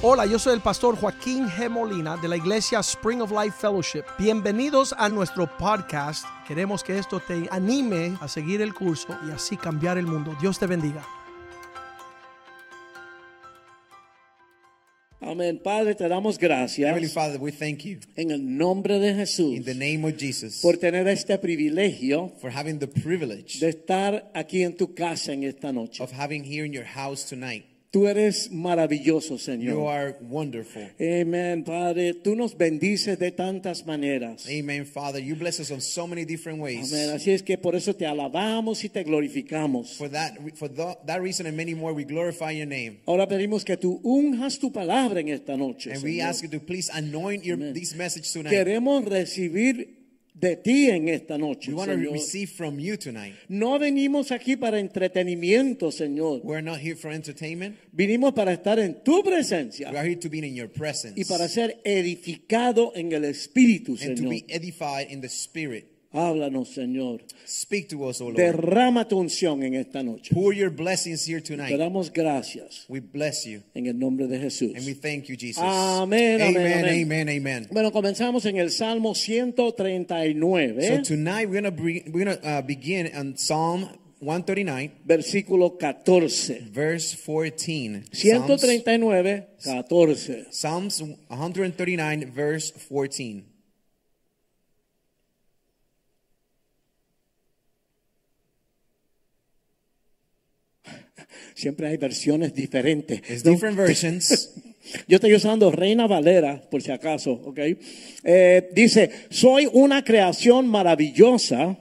Hola, yo soy el pastor Joaquín G. Molina de la iglesia Spring of Life Fellowship. Bienvenidos a nuestro podcast. Queremos que esto te anime a seguir el curso y así cambiar el mundo. Dios te bendiga. Amén. Padre, te damos gracias Heavenly Father, we thank you en el nombre de Jesús in the name of Jesus por tener este privilegio for having the privilege de estar aquí en tu casa en esta noche. of having here in your house tonight. Tú eres maravilloso, You Señor. are wonderful. Amén, Padre. Tú nos bendices de tantas maneras. Amen, Father. You bless us on so many different ways. Amén. Así es que por eso te alabamos y te glorificamos. For that, for tha- that reason and many more, we glorify your name. Ahora pedimos que tú unjas tu palabra en esta noche. And we Señor. ask you to please anoint your, Amen. this message tonight. Queremos recibir de ti en esta noche. We want to Señor. receive from you tonight. No venimos aquí para entretenimiento, Señor. We're not here for entertainment. Vinimos para estar en tu presencia We are here to be in your presence y para ser edificado en el Espíritu, and to be edified in the Spirit. Háblanos, Señor. Speak to us, O Lord. Derrama tu unción en esta noche. Pour your blessings here Te tonight. damos gracias We bless you en el nombre de Jesús. and we thank you, Jesus. Amén, amen, amen, amen. Bueno, comenzamos en el Salmo 139, So tonight we're we're gonna uh, begin on Psalm 139, versículo 14. verse 14. Psalms, 139, 14. Psalms 139, verse 14. Siempre hay versiones diferentes. It's different versions. Yo estoy usando Reina Valera, por si acaso, ¿ok? Eh, dice, soy una creación maravillosa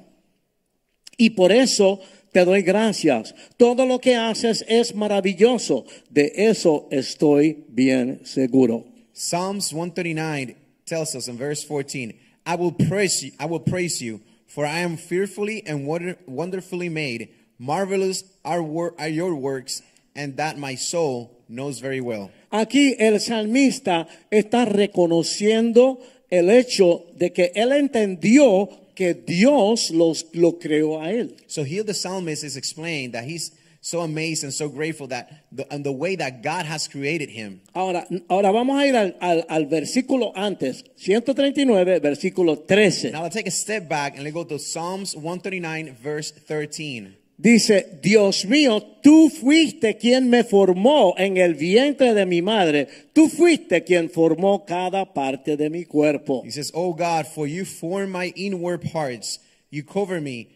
y por eso te doy gracias. Todo lo que haces es maravilloso. De eso estoy bien seguro. Psalms 139 tells us in verse 14, I will praise you, I will praise you, for I am fearfully and wonder, wonderfully made. Marvelous are, are your works, and that my soul knows very well. Aquí el salmista está reconociendo el hecho de que él entendió que Dios los, lo creó a él. So here the psalmist is explaining that he's so amazed and so grateful that the, and the way that God has created him. Ahora, ahora vamos a ir al, al- al versículo antes, 139, versículo 13. Now let's take a step back and let's go to Psalms 139, verse 13. Dice, Dios mío, tú fuiste quien me formó en el vientre de mi madre. Tú fuiste quien formó cada parte de mi cuerpo. He says, Oh God, for you form my inward parts, you cover me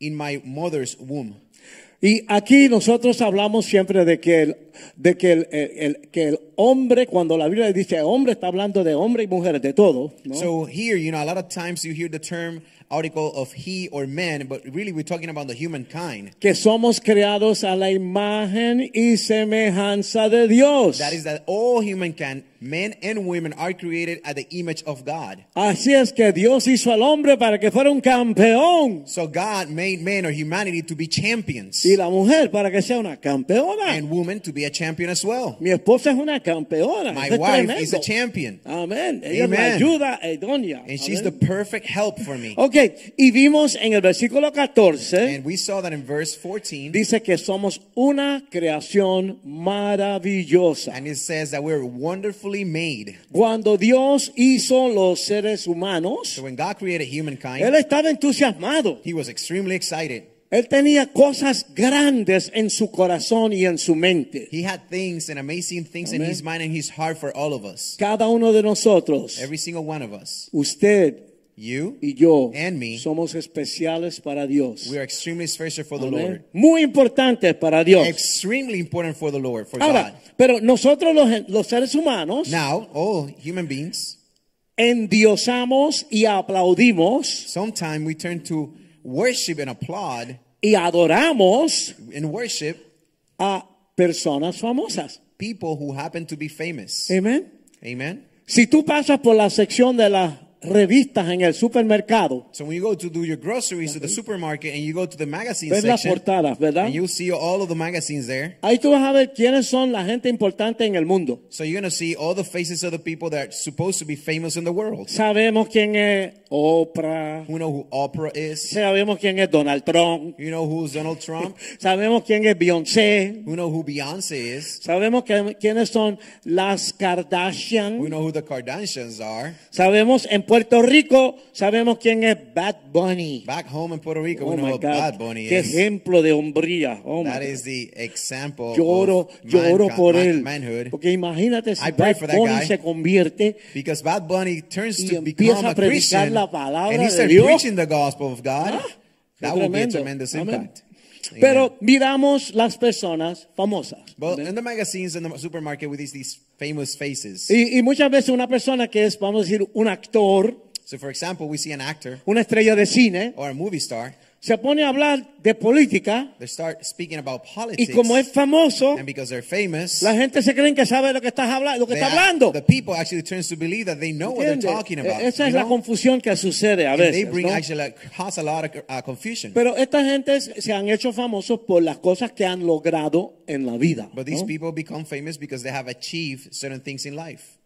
in my mother's womb. Y aquí nosotros hablamos siempre de que el, de que el, el- el- que el hombre, cuando la Biblia dice hombre, está hablando de hombre y mujeres, de todo. ¿no? So here, you know, a lot of times you hear the term article of he or man, but really we're talking about the humankind. que somos creados a la imagen y semejanza de Dios. That is that all humankind, men and women, are created at the image of God. Así es que Dios hizo al hombre para que fuera un campeón So God made man or humanity to be champions y la mujer para que sea una campeona. and woman to be a champion as well. Mi esposa es una campeona. My es wife tremendo. is a champion Amén. Ella Amen. la ayuda eh, idónea. and she's the perfect help for me. Y vimos en el versículo 14, And we saw that in verse 14. dice que somos una creación maravillosa. And it says that we're wonderfully made. Cuando Dios hizo los seres humanos, So when God created Él humankind, estaba entusiasmado. he was extremely excited. Él tenía cosas grandes en su corazón y en su mente. He had things and amazing things in his mind and his heart for all of us. Cada uno de nosotros, Every single one of us. usted You, y yo, And me. somos especiales para Dios. we are extremely special for the. Lord. Muy importantes para Dios. Extremely important for the Lord, for Ahora, God. pero nosotros los, los seres humanos Now, all human beings, endiosamos y aplaudimos sometimes we turn to worship and applaud y adoramos and worship a personas famosas. people who happen to be famous. Amén. Amen. Si tú pasas por la sección de las revistas en el supermercado, So when you go to do your groceries to the supermarket and you go to the magazine ves las section, portadas, ¿verdad? and you'll see all of the magazines there. Ahí tú vas a ver quiénes son la gente importante en el mundo. So you're gonna see all the faces of the people that are supposed to be famous in the world. Sabemos quién es Oprah, Who know who Oprah is? sabemos quién es Donald Trump, You know who's Donald Trump? sabemos quién es Beyoncé, who know who Beyonce is? sabemos que- quiénes son las Kardashian, Who know who the Kardashians are? sabemos en Puerto Rico, sabemos quién es Bad Bunny. Back home in Puerto Rico, Oh we know my what Bad Bunny qué is. ejemplo de hombría. Oh my That God. is the example Lloro, of lloro por man- él. manhood. Porque imagínate si I pray Bad for that Bunny guy. se convierte Because Bad Bunny turns Y to empieza become a a predicar Christian la palabra and he de starts Dios. preaching the gospel of God. Ah, qué that will be a tremendo. tremendous Amén. impact. Amen. Pero miramos las personas famosas. Amén. in the magazines in the supermarket with these, these famous faces. Y, y muchas veces una persona que es, vamos a decir, un actor, So for example, we see an actor una estrella de cine, or a movie star. Se pone a hablar de política They start speaking about y politics. como es famoso, and because they're famous, la gente se cree que sabe lo que está hablando, lo que they está hablando. the people actually turns to believe that they know what they're talking about. E- Esa you es la confusión que sucede a And they veces. bring ¿no? actually like, cause a lot of uh, confusion. Pero esta gente se han hecho famosos por las cosas que han logrado en la vida. But these ¿no? people become famous because they have achieved certain things in life.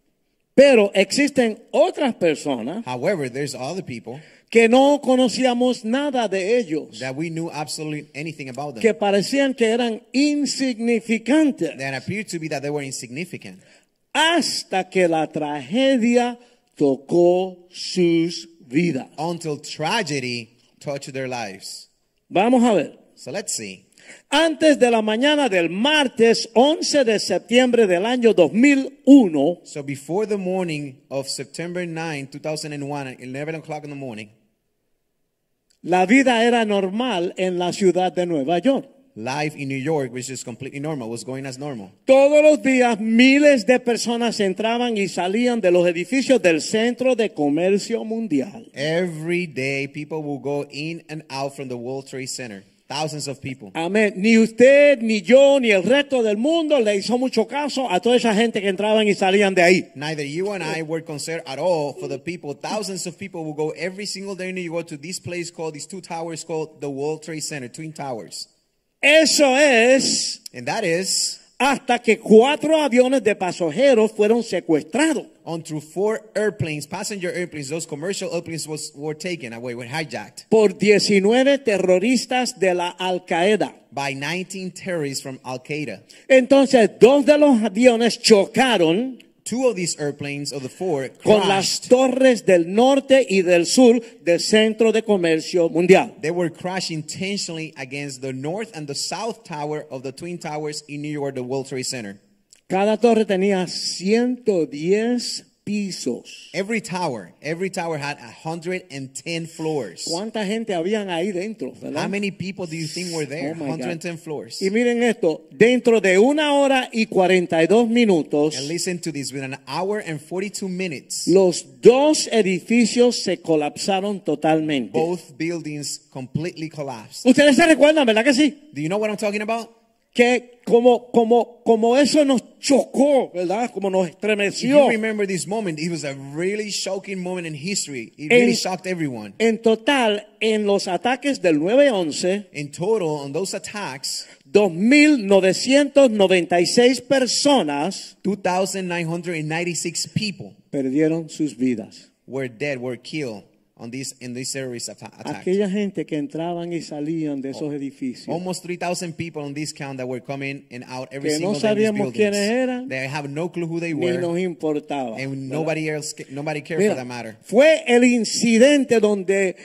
Pero existen otras personas However, there's other people que no conocíamos nada de ellos, that we knew absolutely anything about them que parecían que eran insignificantes, that appeared to be that they were insignificant hasta que la tragedia tocó sus vidas. until tragedy touched their lives. Vamos a ver. So let's see. Antes de la mañana del martes 11 de septiembre del año 2001, So before the morning of September 9, 2001, at 11 o'clock in the morning, la vida era normal en la ciudad de Nueva York. life in New York, which is completely normal, was going as normal. Todos los días miles de personas entraban y salían de los edificios del Centro de Comercio Mundial. Every day, people will go in and out from the World Trade Center. Thousands of people. Amén. Ni usted, ni yo, ni el resto del mundo le hizo mucho caso a toda esa gente que entraban y salían de ahí. Neither you and I were concerned at all for the people. Thousands of people will go every single day in New York to this place called, these two towers called the World Trade Center, Twin Towers. Eso es And that is hasta que cuatro aviones de pasajeros fueron secuestrados. Until four airplanes, passenger airplanes, those commercial airplanes was, were taken away, were hijacked por 19 terroristas de la Al Qaeda. by 19 terrorists from Al Qaeda. Entonces, dos de los aviones chocaron Two of these airplanes of the four con las crashed. torres del norte y del sur del Centro de Comercio Mundial. They were crashed intentionally against the north and the south tower of the Twin Towers in New York, the World Trade Center. Cada torre tenía 110 pisos. Every tower, every tower had 110 floors. ¿Cuánta gente habían ahí dentro? verdad? How many people do you think were there? Oh my God. 110 floors. Y miren esto, dentro de una hora y 42 minutos, And listen to this, with an hour and 42 minutes, los dos edificios se colapsaron totalmente. both buildings completely collapsed. Ustedes se recuerdan, ¿verdad que sí? Do you know what I'm talking about? Que como, como, como eso nos chocó, ¿verdad? Como nos If estremeció. you remember this moment, it was a really shocking moment in history. It really En- shocked everyone. En total, en los ataques del 9-11, In total, on those attacks, 2.996 personas 2,996 people perdieron sus vidas. were dead, were killed on in atta- attack. Aquella gente que entraban y salían de esos edificios. Almost 3,000 people on this count that were coming and out every Que no single day in these sabíamos buildings. quiénes eran, They have no clue who they Ni were, nos importaba. and ¿verdad? nobody else, nobody cared Mira, for that matter. fue el incidente donde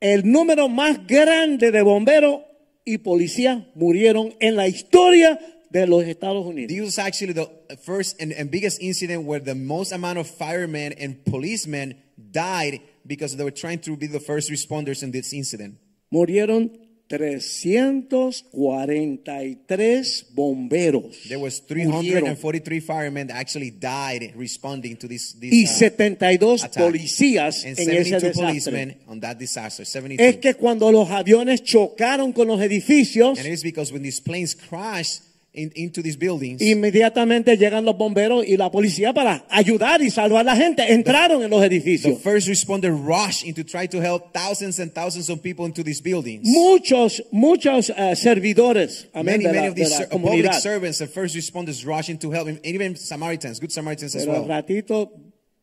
el número más grande de bomberos y policías murieron en la historia de los Estados Unidos. This was actually the first and, and biggest incident where the most amount of firemen and policemen died because they were trying to be the first responders in this incident. Murieron 343 bomberos. There was Murieron. 343 firemen that actually died responding to this, this y uh, 72 attack. policías and en ese 72 desastre. policemen on that disaster. 72. Es que cuando los aviones chocaron con los edificios, and it is because when these planes crashed in, into these buildings, Inmediatamente llegan los bomberos y la policía para ayudar y salvar a la gente. Entraron en los the edificios. first responder rush in to try to help thousands and thousands of people into these buildings. Muchos, muchos eh, servidores amén, Many, de, many la, of de these la ser- public servants and first responders rush in to help, and even Samaritans, good Samaritans as Pero al well. ratito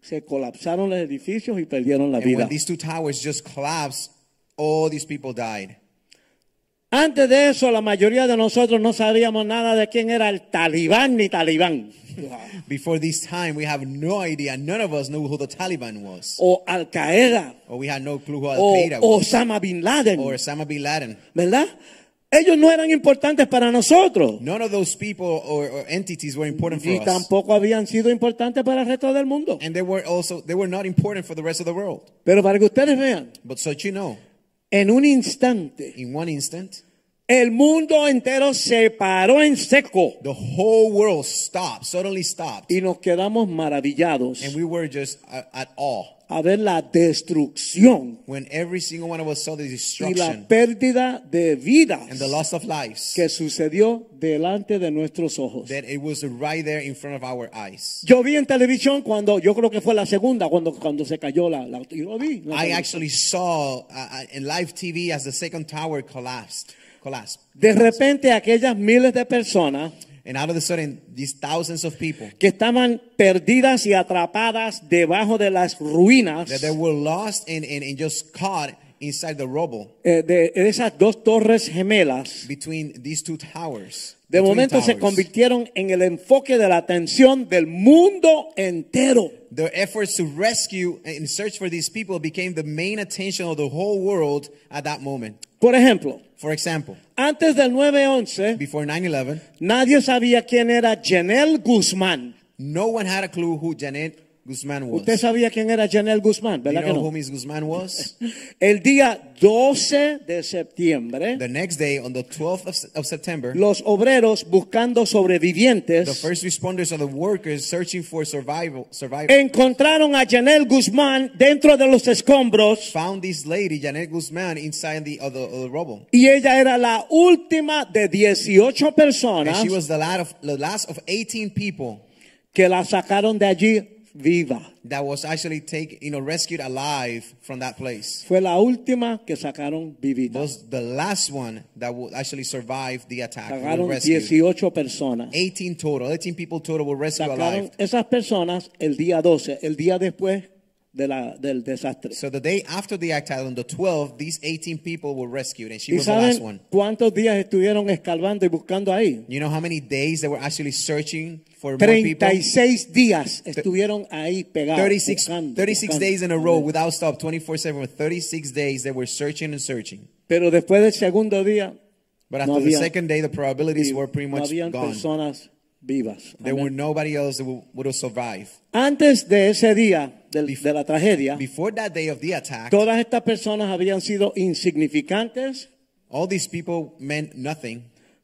se colapsaron los edificios y perdieron la And vida. when these two towers just collapsed, all these people died. Antes de eso, la mayoría de nosotros no sabíamos nada de quién era el talibán ni talibán. Before this time, we have no idea. None of us knew who the Taliban was, o Al Qaeda, or we had no clue who Al o Qaeda was, Osama Bin Laden, or Osama bin Laden. ¿verdad? Ellos no eran importantes para nosotros. None of those people or, or entities were important for Y us, tampoco habían sido importantes para el resto del mundo. and they were also they were not important for the rest of the world. Pero para que ustedes vean, But so you know, en un instante, in one instant, el mundo entero se paró en seco the whole world stopped, suddenly stopped, y nos quedamos maravillados and we were just uh, at awe a ver la destrucción when every single one of us saw the y la destruction pérdida de vidas and the loss of lives. que sucedió delante de nuestros ojos. That it was right there in front of our eyes. Yo vi en televisión cuando, yo creo que fue la segunda, cuando, cuando se cayó la, la yo lo vi. la I televisión. actually saw uh, uh, in live TV as the second tower collapsed. De repente aquellas miles de personas And out of the sudden, these thousands of people que estaban perdidas y atrapadas debajo de las ruinas that they were lost and, and, and just caught inside the rubble eh, de esas dos torres gemelas, between these two towers. de momento se towers. convirtieron en el enfoque de la atención del mundo entero. The efforts to rescue and search for these people became the main attention of the whole world at that moment. Por ejemplo, For example, antes del 9-11, before 9-11, nadie sabía quién era Janelle Guzmán. no one had a clue who Janet Guzman was. Usted sabía quién era Janelle Guzmán, Do you ¿verdad que know no? who Miss Guzman was? El día 12 de septiembre, the next day, on the 12th of, of September, los obreros buscando the sobrevivientes first responders of the workers searching for survival, survival encontraron a Janelle Guzmán dentro de los escombros found this lady, Janet Guzman, inside the, of the, of the rubble. y ella era la última de 18 And personas she was the last, of, the last of 18 people que la sacaron de allí viva. that was actually taken, you know, rescued alive from that place. Fue la última que sacaron vivita. Was the last one that would actually survive the attack. Sacaron rescued. 18 personas. 18 total. 18 people total were rescued Sacaron alive. esas personas el día 12, el día después de la, del desastre. So the day after the attack, on the 12th, these 18 people were rescued, and she was the last one. cuántos días estuvieron escalvando y buscando ahí? You know how many days they were actually searching for more people? 36 días estuvieron ahí pegados. 36, buscando, 36 buscando. days in a row without stop, 24 7. 36 days they were searching and searching. Pero después del segundo día, But no after the había- second day, the probabilities were pretty no much habían gone. personas vivas. There were nobody else that would, have survived. Antes de ese día de la tragedia, Before that day of the attack, todas estas personas habían sido insignificantes, all these people meant nothing.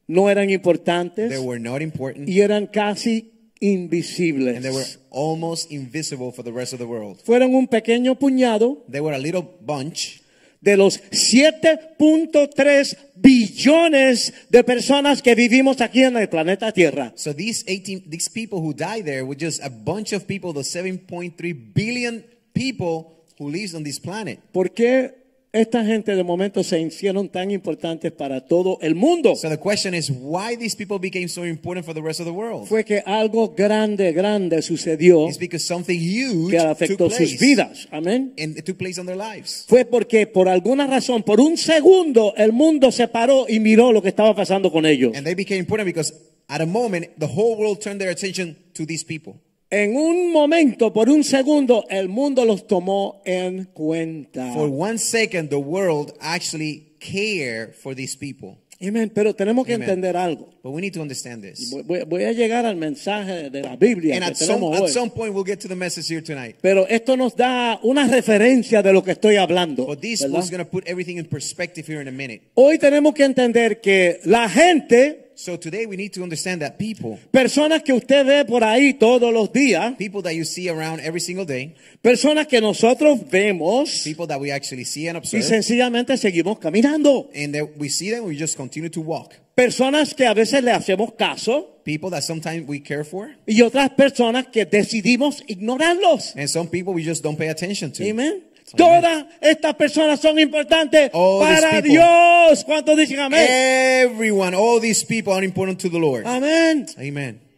No eran importantes They were not important. y eran casi invisibles. And they were almost invisible for the rest of the world. Fueron un pequeño puñado They were a little bunch de los 7.3 billones de personas que vivimos aquí en el planeta Tierra. So these 18, these people who died there were just a bunch of people, the 7.3 billion people who lives on this planet. ¿Por qué esta gente de momento se hicieron tan importantes para todo el mundo? So the question is why these people became so important for the rest of the world? Fue que algo grande, grande sucedió It's because something huge que took afectó sus place. vidas. Amén. And it took place on their lives. Fue porque por alguna razón, por un segundo, el mundo se paró y miró lo que estaba pasando con ellos. And they became important because at a moment, the whole world turned their attention to these people. En un momento, por un segundo, el mundo los tomó en cuenta. For one second, the world actually cared for these people. Amén. Pero tenemos que Amen. entender algo. But we need to understand this. Voy- Voy, a llegar al mensaje de la Biblia And que at some, tenemos at hoy. some point, we'll get to the message here tonight. Pero esto nos da una referencia de lo que estoy hablando. But this was going to put everything in perspective here in a minute. Hoy tenemos que entender que la gente, So today we need to understand that people, personas que usted ve por ahí todos los días, people that you see around every single day, personas que nosotros vemos people that we actually see and observe, y sencillamente seguimos caminando. and that we see them, we just continue to walk. personas que a veces le hacemos caso people that sometimes we care for, y otras personas que decidimos ignorarlos. and some people we just don't pay attention to. Amén. Todas estas personas son importantes All para. Dios. ¿Cuántos dicen amén? Everyone, all these people are important to the Lord. Amén. Amen.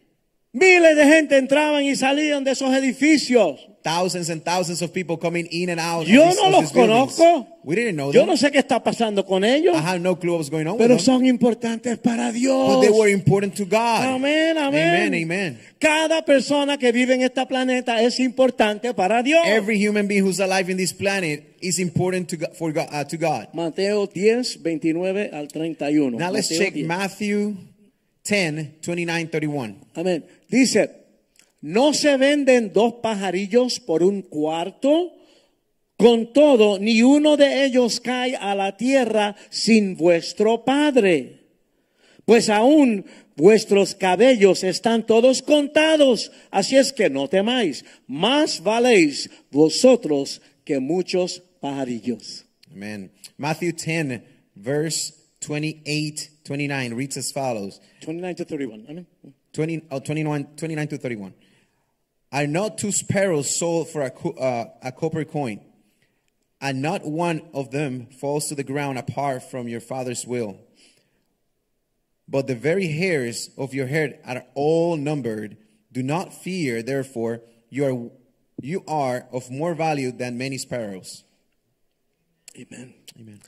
Miles de gente entraban y salían de esos edificios. Thousands and thousands of people coming in and out. Yo these- no los buildings. conozco. We didn't know Yo them. no sé qué está pasando con ellos, I had no clue what was going on pero with them. son importantes para Dios. But they were important to God. Amén, amén. Amen, amen. Cada persona que vive en este planeta es importante para Dios. Every human being who's alive in this planet is important to God, for God, uh, to God. Mateo 10, 29 al 31. Now let's Mateo check 10. Matthew 10, 29, 31. Amén. Dice, no se venden dos pajarillos por un cuarto. Con todo, ni uno de ellos cae a la tierra sin vuestro Padre. Pues aún vuestros cabellos están todos contados. Así es que no temáis. Más valéis vosotros que muchos pajarillos. Amen. Matthew 10, verse 28, 29 reads as follows. 29 to 31. Amén. 20, oh, 21, 29 to 31. Are not two sparrows sold for a, uh, a copper coin? And not one of them falls to the ground apart from your father's will. But the very hairs of your head are all numbered. Do not fear, therefore, you are, you are of more value than many sparrows. Amén. Amen.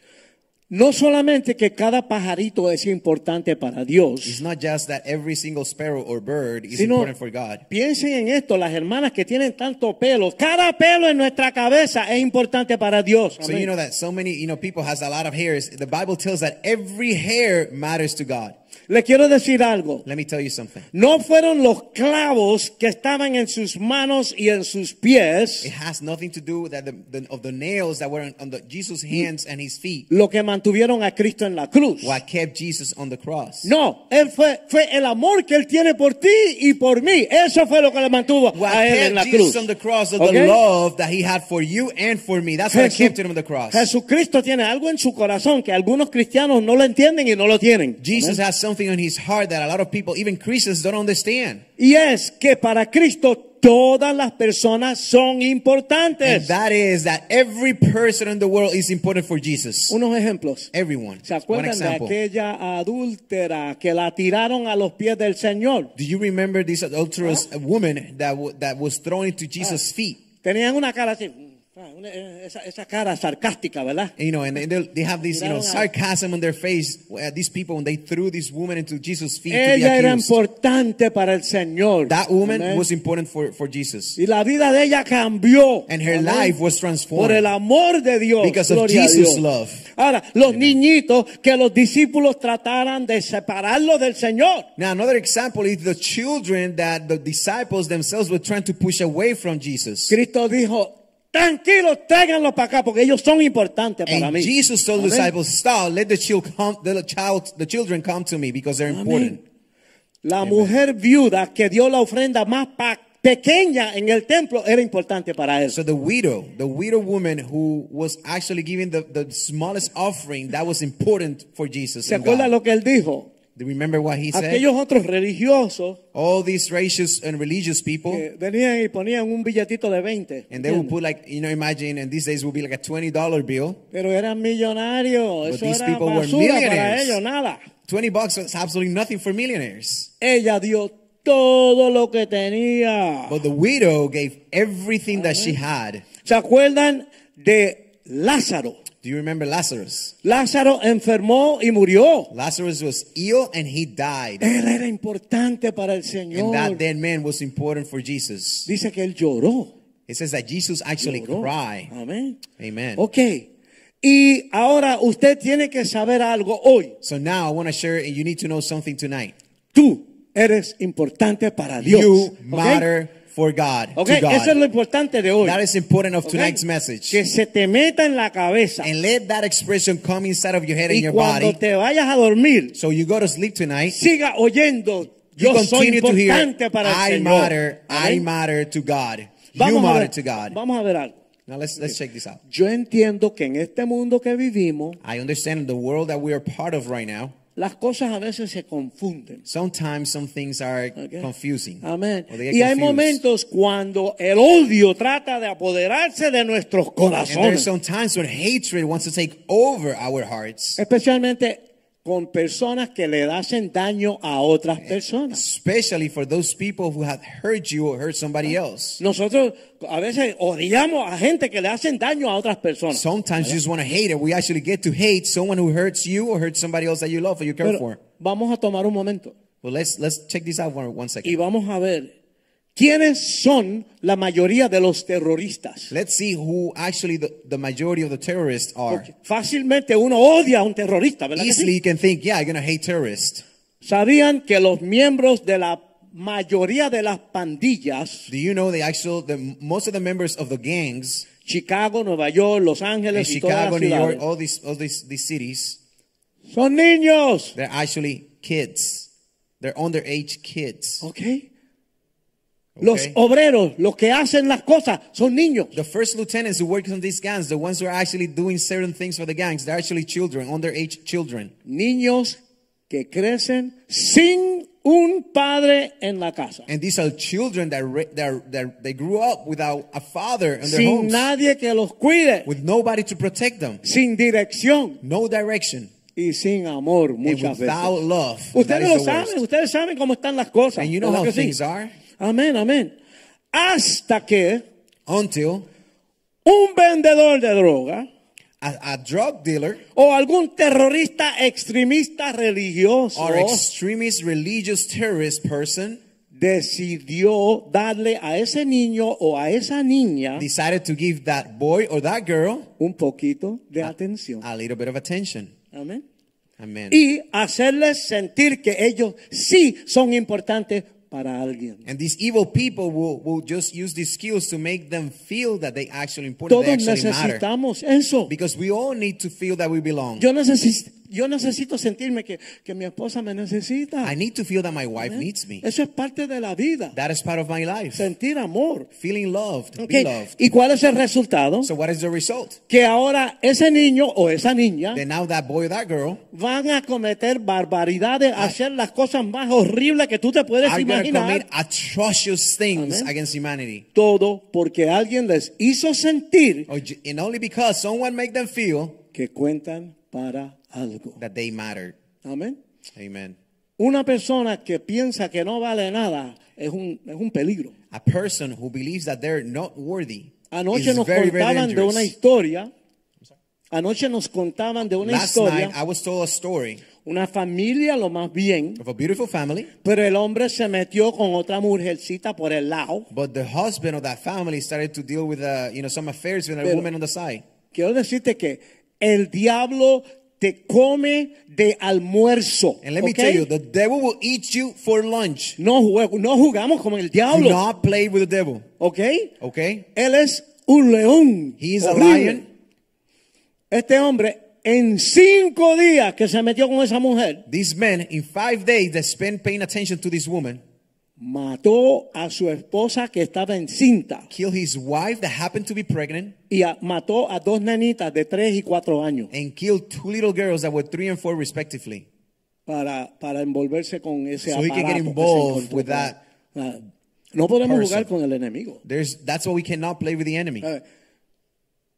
No solamente que cada pajarito es importante para Dios, It's not just that every single sparrow or bird is sino important for God. piensen en esto, las hermanas que tienen tanto pelo, cada pelo en nuestra cabeza es importante para Dios. So Amén. you know that so many, you know, people has a lot of hairs. The Bible tells that every hair matters to God. Le quiero decir algo. Let me tell you something. No fueron los clavos que estaban en sus manos y en sus pies It has nothing to do with that the, the, of the nails that were on, the Jesus' hands and his feet. lo que mantuvieron a Cristo en la cruz. What kept Jesus on the cross? No, él fue, fue el amor que él tiene por ti y por mí. Eso fue lo que le mantuvo What a él en kept la Jesus cruz. on the cross was ¿Ok? the love that he had for you and for me. That's what kept him on the cross. Jesucristo tiene algo en su corazón que algunos cristianos no lo entienden y no lo tienen. Jesus Amén. has something on his heart that a lot of people, even Christians, don't understand. Y es que para Cristo todas las personas son And importantes. that is that every person in the world is important for Jesus. Unos ejemplos. Everyone. ¿Se acuerdan de aquella adúltera que la tiraron a los pies del Señor? Do you remember this adulterous woman that, that was thrown into Jesus' feet? Tenían una cara así, ah, esa, esa cara sarcástica, ¿verdad? You know, and they, they have this, you know, sarcasm on their face. Uh, these people, when they threw this woman into Jesus' feet to Ella be era accused. importante para el Señor. That woman Amén. was important for, for Jesus. y la vida de ella cambió. And her Amén. life was por transformed. el amor de Dios. Because of Gloria Jesus' love. Ahora, los niñitos que los discípulos trataran de separarlos del Señor. Now, another example is the children that the disciples themselves were trying to push away from Jesus. Cristo dijo, tranquilos, tráiganlos para acá porque ellos son importantes para And mí. Jesus told the Amén. disciples, "Stop! Let the child come. The child, the children come to me because they're important." La mujer viuda que dio la ofrenda más pa- pequeña en el templo era importante para él. So the widow, the widow woman who was actually giving the, the smallest offering, that was important for Jesus. ¿Se and God. lo que él dijo? Do you remember what he said? Aquellos otros religiosos All these righteous and religious people, que venían y ponían un billetito de 20. and they would put like, you know, imagine, and these days would be like a $20 bill. Pero eran millonarios. But Eso these era people were basura para millionaires. ellos, nada. 20 bucks was absolutely nothing for millionaires. Ella dio todo lo que tenía. But the widow gave everything that she had. ¿Se acuerdan de Lázaro? Do you remember Lazarus? Lázaro enfermó y murió. Lazarus was ill and he died. Él era importante para el Señor. And that dead man was important for Jesus. Dice que él lloró. It says that Jesus actually Lloró. cried. Amén. Amen. Ok. Y ahora usted tiene que saber algo hoy. So now I want to share, and you need to know something tonight. Tú eres importante para Dios. You ¿ok? matter for God. Ok, To God. eso es lo importante de hoy. That is important of ¿ok? tonight's message. Que se te meta en la cabeza. And let that expression come inside of your head and y your cuando body. te vayas a dormir, So you go to sleep tonight. siga oyendo. You Yo soy continue to hear, importante para el I Señor. matter, I matter to God. You Vamos a, matter ver, to God. vamos a ver algo. Now let's let's check this out. Yo entiendo que en este mundo que vivimos, I understand the world that we are part of right now. Las cosas a veces se confunden. Sometimes some things are Okay. confusing. Amén. Y hay confused. momentos cuando el odio trata de apoderarse de nuestros And there's corazones, some times when hatred wants to take over our hearts, especialmente con personas que le hacen daño a otras personas. especially for those people who have hurt you or hurt somebody else. Nosotros a veces odiamos a gente que le hacen daño a otras personas. Sometimes you just want to hate it. We actually get to hate someone who hurts you or hurts somebody else that you love or you care Pero for. vamos a tomar un momento Well, let's let's check this out for one y second. vamos a ver quiénes son la mayoría de los terroristas. Let's see who actually the, the majority of the terrorists are. Porque fácilmente uno odia a un terrorista, ¿verdad? Easily you can think, yeah, I'm gonna hate terrorists. ¿Sabían que los miembros de la mayoría de las pandillas, Do you know the actual the most of the members of the gangs Chicago, Nueva York, Los Ángeles y todas Chicago, las New York, ciudades, all these all these these cities, son niños? they're actually kids. They're underage kids. Los obreros, los que hacen las cosas, son niños. The first lieutenants who work on these gangs, the ones who are actually doing certain things for the gangs, they're actually children, underage children. Niños que crecen sin un padre en la casa. And these are children that, re- that, that they grew up without a father in their Sin homes, nadie que los cuide. with nobody to protect them, Sin dirección. no direction, Y sin amor muchas without veces. love. Ustedes lo saben, ustedes saben cómo están las cosas. And you know ¿verdad how que sí? things are Amén, amén. Hasta que until un vendedor de droga a, a drug dealer o algún terrorista extremista religioso or extremist religious terrorist person decidió darle a ese niño o a esa niña decided to give that boy or that girl un poquito de atención. a little bit of attention. Amén. Amen. Y hacerles sentir que ellos sí son importantes para alguien. And these evil people will, will just use these skills to make them feel that they actually important, Todos they actually matter. eso. Because we all need to feel that we belong. Yo necesito, yo necesito sentirme que, que mi esposa me necesita. I need to feel that my wife needs me. Eso es parte de la vida. That is part of my life. Sentir amor. Feeling loved, Ok. be loved. ¿Y cuál es el resultado? So what is the result? Que ahora ese niño o esa niña Then now that boy or that girl van a cometer barbaridades, hacer las cosas más horribles que tú te puedes are imaginar. commit atrocious things Amen. against humanity. Todo porque alguien les hizo sentir Or ju- And only because someone make them feel que cuentan para algo. that they matter. Amén. Amen. Una persona que piensa que no vale nada es un, es un peligro. A person who believes that they're not worthy Anoche is nos very, very contaban de dangerous. una historia. Anoche nos contaban de una Last historia. night, I was told a story Una familia, lo más bien. of a beautiful family, Pero el hombre se metió con otra mujercita por el lado. but the husband of that family started to deal with, uh, you know, some affairs with a Pero- woman on the side. Quiero decirte que el diablo te come de almuerzo. And let me ¿ok? tell you, the devil will eat you for lunch. no, no jugamos con el Do diablo. not play with the devil, ¿Ok? okay? Él es un león. He is a horrible. lion. Este hombre, en cinco días que se metió con esa mujer, These men, in five days, they spent paying attention to this woman, mató a su esposa que estaba encinta killed his wife that happened to be pregnant, y a- mató a dos nenitas de tres y cuatro años and killed two little girls that were three and four respectively. para, para envolverse con ese So he aparato. can get que se involved with that No podemos person. jugar con el enemigo. There's, that's why we cannot play with the enemy. Eh,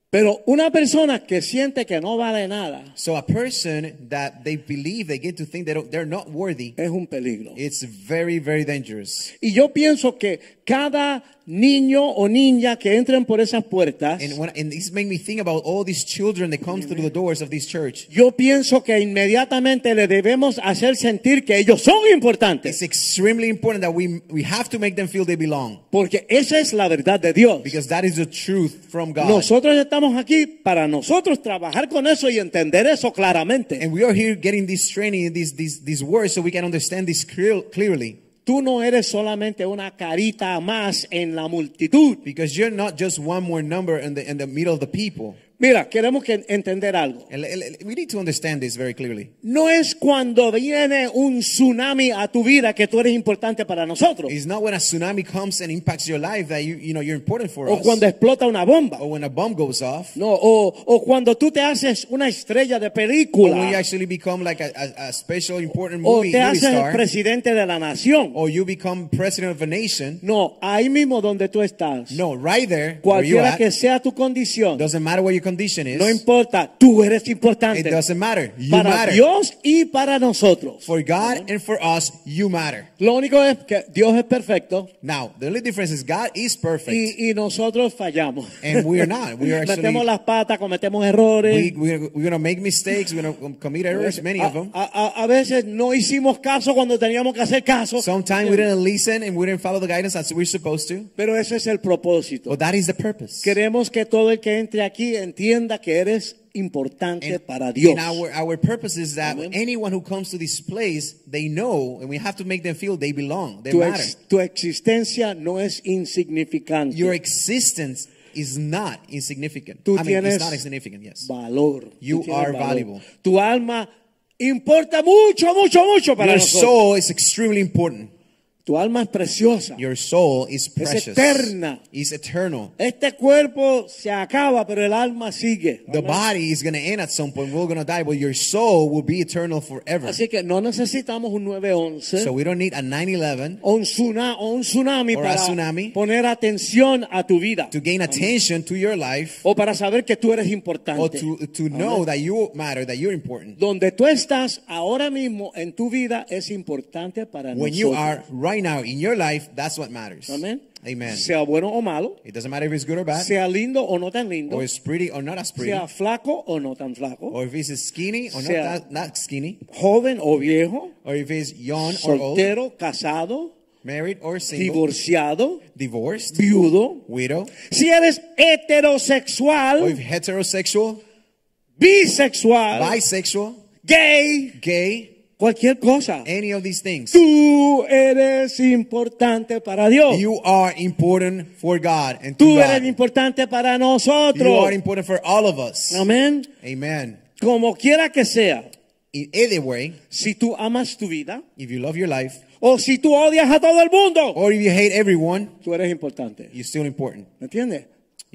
Pero una persona que siente que no vale nada So a person that they believe they get to think they're not worthy, es un peligro. it's very, very dangerous. Y yo pienso que cada niño o niña que entren por esas puertas, And when and this make me think about all these children that come through the doors of this church. yo pienso que inmediatamente le debemos hacer sentir que ellos son importantes. It's extremely important that we we have to make them feel they belong Porque esa es la verdad de Dios. because that is the truth from God. Nosotros estamos aquí para nosotros trabajar con eso y entender eso claramente. And we are here getting this training, these these these words, so we can understand this clear, clearly. Tú no eres solamente una carita más en la multitud, Because you're not just one more number in the in the middle of the people. Mira, queremos que entender algo. We need to understand this very clearly. No es cuando viene un tsunami a tu vida que tú eres importante para nosotros. It's not when a tsunami comes and impacts your life that you, you know, you're important for O us. cuando explota una bomba. or when a bomb goes off. No, o, o cuando tú te haces una estrella de Or when you película. actually become like a, a, a special important O movie, te movie haces el presidente de la nación. Or you become president of a nation. No, ahí mismo donde tú estás. No, right there, where you Cualquiera at, que sea tu condición. doesn't matter what your condition is. No importa, tú eres importante. It doesn't matter. You para matter. Dios y para nosotros. For God and for us, you matter. Lo único es que Dios es perfecto Now, the only difference is God is perfect. y, y nosotros fallamos. And we are not. We are actually- Metemos las patas, cometemos errores. we, we're, we're going to make mistakes. We're going to commit errors, many a, of them. a- a- a veces no hicimos caso cuando teníamos que hacer caso. Sometimes we didn't listen and we didn't follow the guidance as we're supposed to. Pero ese es el propósito. But that is the purpose. Queremos que todo el que entre aquí entienda que eres importante And, para Dios. and our, our purpose is that Amen. anyone who comes to this place, they know, and we have to make them feel they belong, they tu, matter. ex- tu existencia no es insignificante. Your existence is not insignificant. Tú I mean, it's not insignificant, yes. valor. You are valor. valuable. Tu alma importa mucho, mucho, mucho para Your nosotros. soul is extremely important. Tu alma es preciosa. Your soul is precious. eterna. It's eternal. Este cuerpo se acaba, pero el alma sigue. The body is going to end at some point. We're going to die, but your soul will be eternal forever. Así que no necesitamos un 911 So we don't need a 9-11 o un tsunami, o un tsunami Or a para tsunami. poner atención a tu vida. to gain attention to your life O para saber que tú eres or importante. to, to know that you matter, that you're important. Donde tú estás ahora mismo en tu vida es importante para When nosotros. you are right now in your life, that's what matters. Amén. Amen. Sea bueno o malo, It doesn't matter if it's good or bad, sea lindo o no tan lindo, or it's pretty or not as pretty, sea flaco o no tan flaco, or if it's skinny or not, Sea- that, not skinny, joven o viejo, or if it's young or old, soltero, casado, married or single, divorciado, divorced, viudo. widow, Si eres or heterosexual, if heterosexual, bisexual, bisexual, gay, gay, cualquier cosa. any of these things. Tú eres importante para Dios. You are important for God and Tú God. eres importante para You nosotros. are important for all of us. Amén. Amen. Como quiera que sea, In either way, si tú amas tu vida if you love your life o si tú odias a todo el mundo, or if you hate everyone, tú eres importante. you're still important. ¿Me entiendes?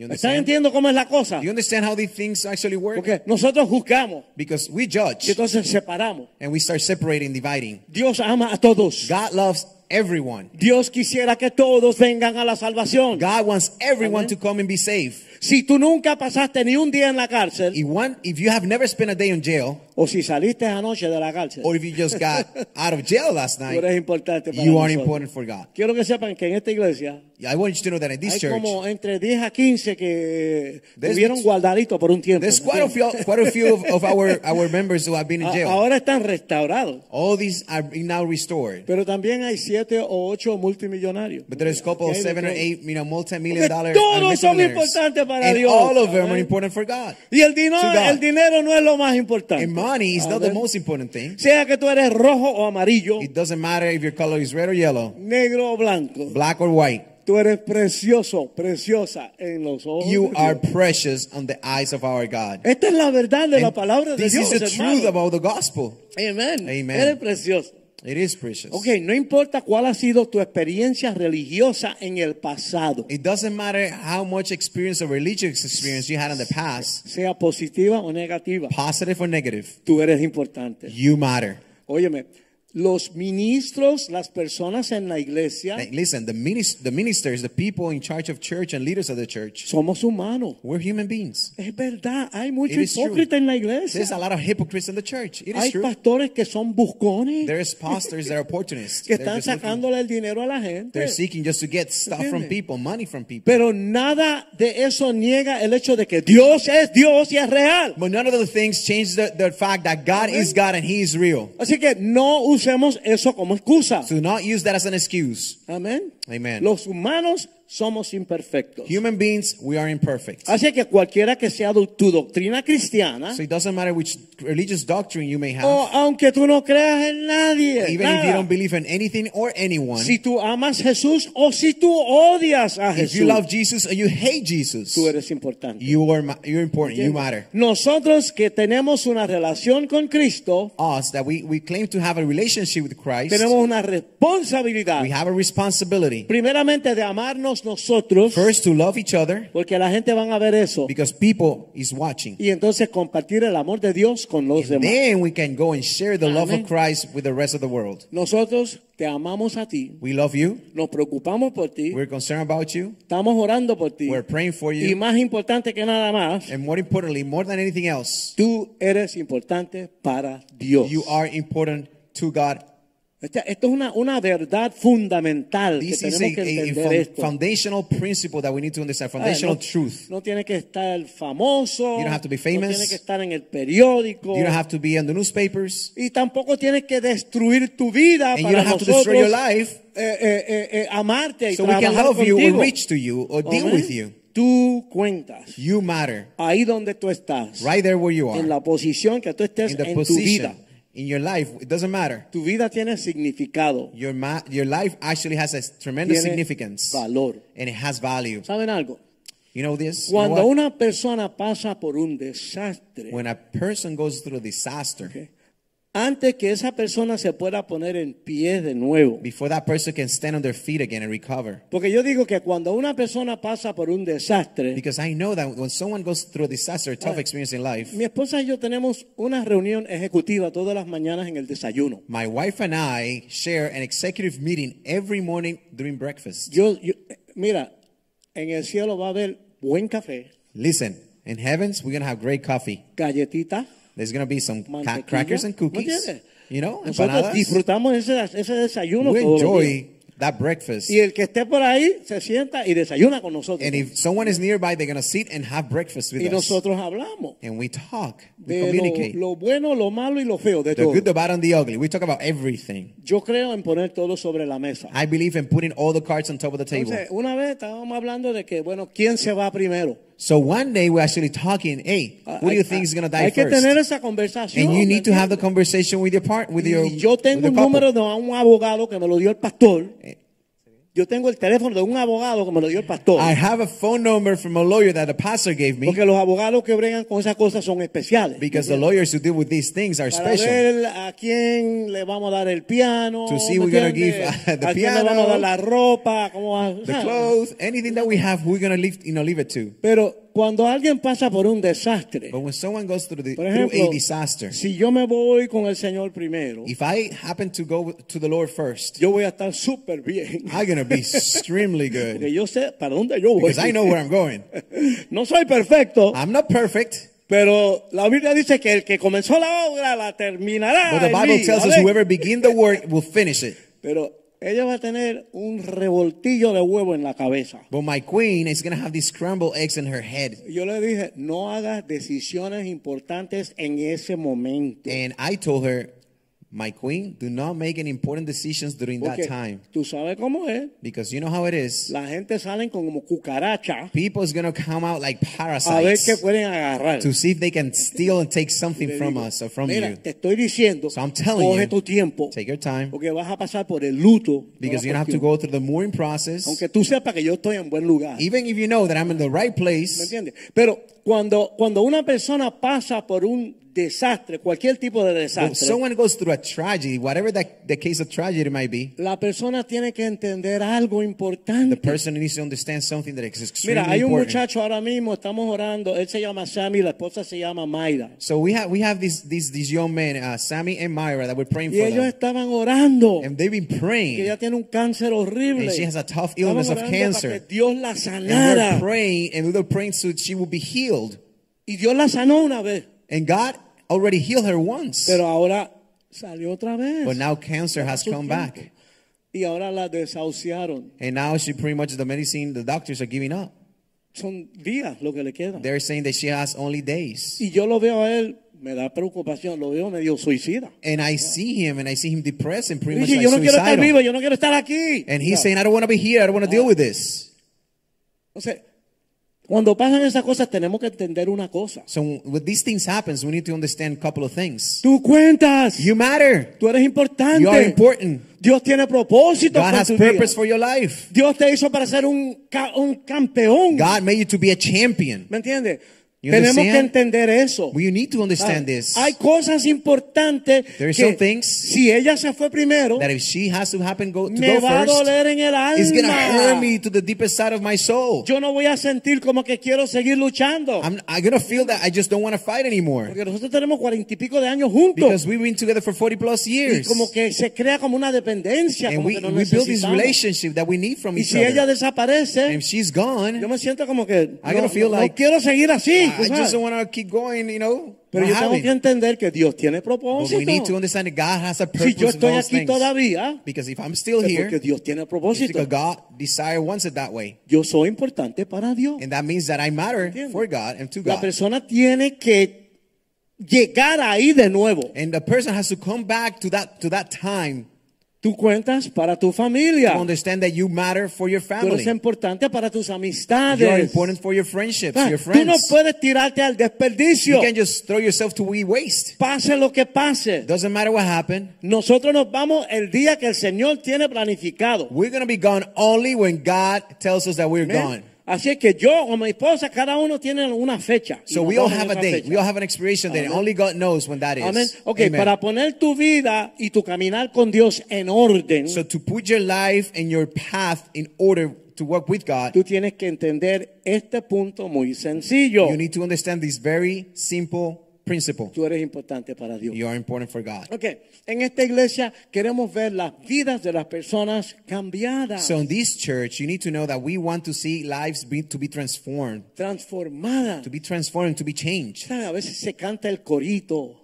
¿Están entendiendo cómo es la cosa? Do you understand how these things actually work? Porque nosotros juzgamos Because we y judge entonces separamos. and we start separating, dividing. Dios ama a todos. God loves everyone. Dios quisiera que todos vengan a la salvación. God wants everyone Amen. to come and be saved. Si tú nunca pasaste ni un día en la cárcel, If one, if you have never spent a day in jail, o si saliste anoche de la cárcel, or if you just got out of jail last tú night, eres importante para you are nosotros. important for God. Quiero que sepan que en esta iglesia I want you to know that in this hay church, como entre 10 a 15 que tuvieron guardadito por un tiempo. there's ¿me quite a few, quite a few of, of our, our members who have been in A- jail. Ahora están restaurados. All these are now restored. Pero también hay siete o ocho multimillonarios. But there's a couple of Aquí hay de seven or todo. eight, you know, multi-million dollar todos son importantes para and Dios. all of them are important for God. Y el dinero, el dinero no es lo más importante. And money is not the most important thing. Sea que tú eres rojo o amarillo, It doesn't matter if your color is red or yellow, negro o blanco. black or white. Tú eres precioso, preciosa en los ojos. You are precious on the eyes of our God. Esta es la verdad de la And palabra de this is the hermano. truth about the gospel. Amen. Amen. Eres precioso. It is precious. Ok, no importa cuál ha sido tu experiencia religiosa en el pasado, It doesn't matter how much experience or religious experience you had in the past, sea positiva o negativa, positive or negative. tú eres importante. You matter. Óyeme, los ministros, las personas en la iglesia, Hey, Listen, the, minis- the ministers, the people in charge of church and leaders of the church, somos humanos. we're human beings. Es verdad, hay mucho hipócrita en la There's a iglesia. lot of hypocrites in the church. It is Hay true. pastores que son buscones, There's pastors that are opportunists. que They're, están sacándole el dinero a la gente. they're seeking just to get stuff from people, money from people. Pero nada de eso niega el hecho de que Dios es Dios y es real. But none of the things change the, the fact that God is God and He is real. Así que no usemos eso como excusa. So do not use that as an excuse. Amén. Amen. Los humanos somos imperfectos. Human beings, we are imperfect. Así que cualquiera que sea do- tu doctrina cristiana, So it doesn't matter which religious doctrine you may have, o aunque tú no creas en nadie, even if nada. you don't believe in anything or anyone, si tú amas Jesús o si tú odias a if Jesús, you love Jesus or you hate Jesus, tú eres importante. you are you're important. You matter. Nosotros que tenemos una relación con Cristo, Us that we, we claim to have a relationship with Christ, tenemos una responsabilidad, we have a responsibility primeramente de amarnos nosotros, first to love each other porque la gente van a ver eso, because people is watching. y entonces compartir el amor de Dios con los demás. Then we can go and share the love Amen. of Christ with the rest of the world. Nosotros te amamos a ti, We love you. nos preocupamos por ti, We're concerned about you. estamos orando por ti, We're praying for y you. más importante que nada más, And more importantly, more than anything else, tú eres importante para Dios. you are important to God. Esta- Esto es una, una verdad fundamental que This is tenemos que a, a- a entender fo- esto. foundational principle that we need to understand, foundational no, truth. no tiene que estar famoso, You don't have to be no famous. tiene que estar en el periódico, You don't have to be on the newspapers, y tampoco tienes que destruir tu vida and you para don't have to nosotros destroy your life eh, eh, eh, amarte y so we can trabajar love you or contigo. reach to you or deal with you. Tú cuentas You matter ahí donde tú estás, right there where you en are, la posición que tú estés in the en tu vida. In your life. It doesn't matter. Tu vida tiene significado, Your your life actually has a tremendous tiene significance, valor. and it has value. ¿Saben algo? You know this? You know Cuando una persona pasa por un desastre, when a person goes through a disaster, Ok. Antes que esa persona se pueda poner en pie de nuevo. before that person can stand on their feet again and recover. Porque yo digo que cuando una persona pasa por un desastre, Because I know that when someone goes through a disaster, a tough experience in life, mi esposa y yo tenemos una reunión ejecutiva todas las mañanas en el desayuno. my wife and I share an executive meeting every morning during breakfast. Yo, yo- mira, en el cielo va a haber buen café, Listen, in heavens, we're going to have great coffee. galletita. There's going to be some crackers and ¿Me cookies. You know, Nosotros empanadas. disfrutamos ese, ese desayuno We todos los días. enjoy that breakfast. Y el que esté por ahí se sienta y desayuna con nosotros. And if someone is nearby, they're going to sit and have breakfast with y us. nosotros hablamos And we talk, we de communicate. lo, lo bueno, lo malo y lo feo de The todo. good, the bad, and the ugly. We talk about everything. Yo creo en poner todo sobre la mesa. I believe in putting all the cards on top of the table. Entonces, una vez estábamos hablando de que, bueno, ¿quién se va primero? So one day we're actually talking, hey, who do you think is going to die Hay que first? tener esa conversación. And you need to have the conversation with your part, with your, yo with tengo your un couple. número de un abogado que me lo dio el pastor. Eh, Yo tengo el teléfono de un abogado que me lo dio el pastor. I have a phone number from a lawyer that the pastor gave me Porque los abogados que bregan con esas cosas son especiales. because the lawyers who deal with these things are Para special. ver a quién le vamos a dar el piano, To see ¿me we're gonna entiendes? give, uh, the a quién le piano, vamos a dar la ropa, cómo va, The ¿sabes? clothes, anything that we have, we're going to leave, you know, leave it to. Pero cuando alguien pasa por un desastre, But when someone goes through, the, por through ejemplo, a disaster, si yo me voy con el Señor primero, if I happen to go to the Lord first, yo voy a estar súper bien. I'm going to be extremely Porque good yo sé para dónde yo voy. because I know where I'm going. no soy perfecto, I'm not perfect, pero la Biblia dice que el que comenzó la obra la terminará. but the en Bible mí. tells us whoever begin the work will finish it. Pero ella va a tener un revoltillo de huevo en la cabeza. But my queen is going to have these scrambled eggs in her head. Yo le dije, no hagas decisiones importantes en ese momento. And I told her, my queen, do not make any important decisions during that time. tú sabes cómo es. Because you know how it is. La gente salen como cucaracha People is going to come out like a ver parasites qué pueden agarrar. to see if they can steal and take something from us or from Mira, you. te estoy diciendo, So I'm telling coge you, tu tiempo, Take your time porque vas a pasar por el luto. because you're going to have to go through the mourning process. Aunque tú sepas que yo estoy en buen lugar. Even if you know that I'm in the right ¿Me place, entiendes? Pero cuando, cuando una persona pasa por un desastre, cualquier tipo de desastre, someone goes through a tragedy, whatever that, the case of tragedy might be, la persona tiene que entender algo the importante. person needs to understand something that is extremely Mira, hay un important. muchacho ahora mismo, estamos orando, él se llama Sammy, la esposa se llama Mayra. So we have we have these these these young men, uh, Sammy and Myra, that we're praying Y for ellos them, estaban orando, and they've been que praying, ella tiene un cáncer horrible. and she has a tough illness of orando cancer. Para que Dios la and sanara. we're praying, and we're praying so she will be healed. Y Dios la sanó una vez, And God already healed her once, pero ahora salió otra vez. but now cancer has come back, Y ahora la desahuciaron. and now she pretty much the medicine the doctors are giving up. Son días lo que le quedan. They're saying that she has only days, Y yo lo veo a él me da preocupación, lo veo medio suicida. And I see him and I see him depressed and pretty much like yo no quiero estar vivo, yo no quiero estar aquí. And he's O sea, saying, I don't want to be here. I don't want to deal ah. with this. Entonces, cuando pasan esas cosas tenemos que entender una cosa. So when these things happens, we need to understand a couple of things. Tú cuentas. You matter. Tú eres importante. You are important. Dios tiene propósito God has tu vida. purpose for your life. Dios te hizo para ser un, un campeón. God made you to be a champion. ¿Me entiendes? You Tenemos que understand? entender eso. Well, you need to understand Ah, this. Hay cosas importantes There are que some things si ella se fue primero, That if she has to happen go, to me go va a first, doler en el alma. it's to hurt me to the deepest side of my soul. Yo no voy a sentir como que quiero seguir luchando. I'm, I'm to feel that I just don't want to fight anymore. porque nosotros tenemos cuarenta y pico de años juntos. Because we've been together for 40 plus y years. como que se crea como una dependencia. And como we, que nos we build this relationship that we need from Y each si ella other. desaparece, And if she's gone, yo me siento como que I'm no, gonna feel no- no like, quiero seguir así. I just want to keep going, you know. Pero yo tengo que entender que Dios tiene But we need to understand that God has a purpose Si yo estoy aquí things. todavía, Because if I'm still here, porque Dios tiene propósito. because God desire wants it that way. Yo soy importante para Dios. And that means that I matter ¿Entiendes? for God and to La God. persona tiene que llegar ahí de nuevo. And the person has to come back to that to that time Tú cuentas para tu familia. to understand that you matter for your Tú eres family. importante para tus You are amistades. important for your friendships, Ah, your Tú no friends. puedes tirarte al desperdicio. You can't just throw yourself to we waste. Pase lo que pase. Doesn't matter what happened. Nosotros nos vamos el día que el Señor tiene planificado. We're gonna be gone only when God tells us that we're Amén. gone. Así es que yo o mi esposa, cada uno tiene una fecha. So we all have a date. fecha. We all have an expiration date. Only God knows when that is. Amén. Ok, Amen. para poner tu vida y tu caminar con Dios en orden, So to put your life and your path in order to work with God, tú tienes que entender este punto muy sencillo. you need to understand this very simple principle. Tú eres importante para Dios. You are important for God. Ok, en esta iglesia queremos ver las vidas de las personas cambiadas, So in this church, you need to know that we want to see lives be, to be transformed, transformadas. to be transformed, to be changed. A veces se canta el corito.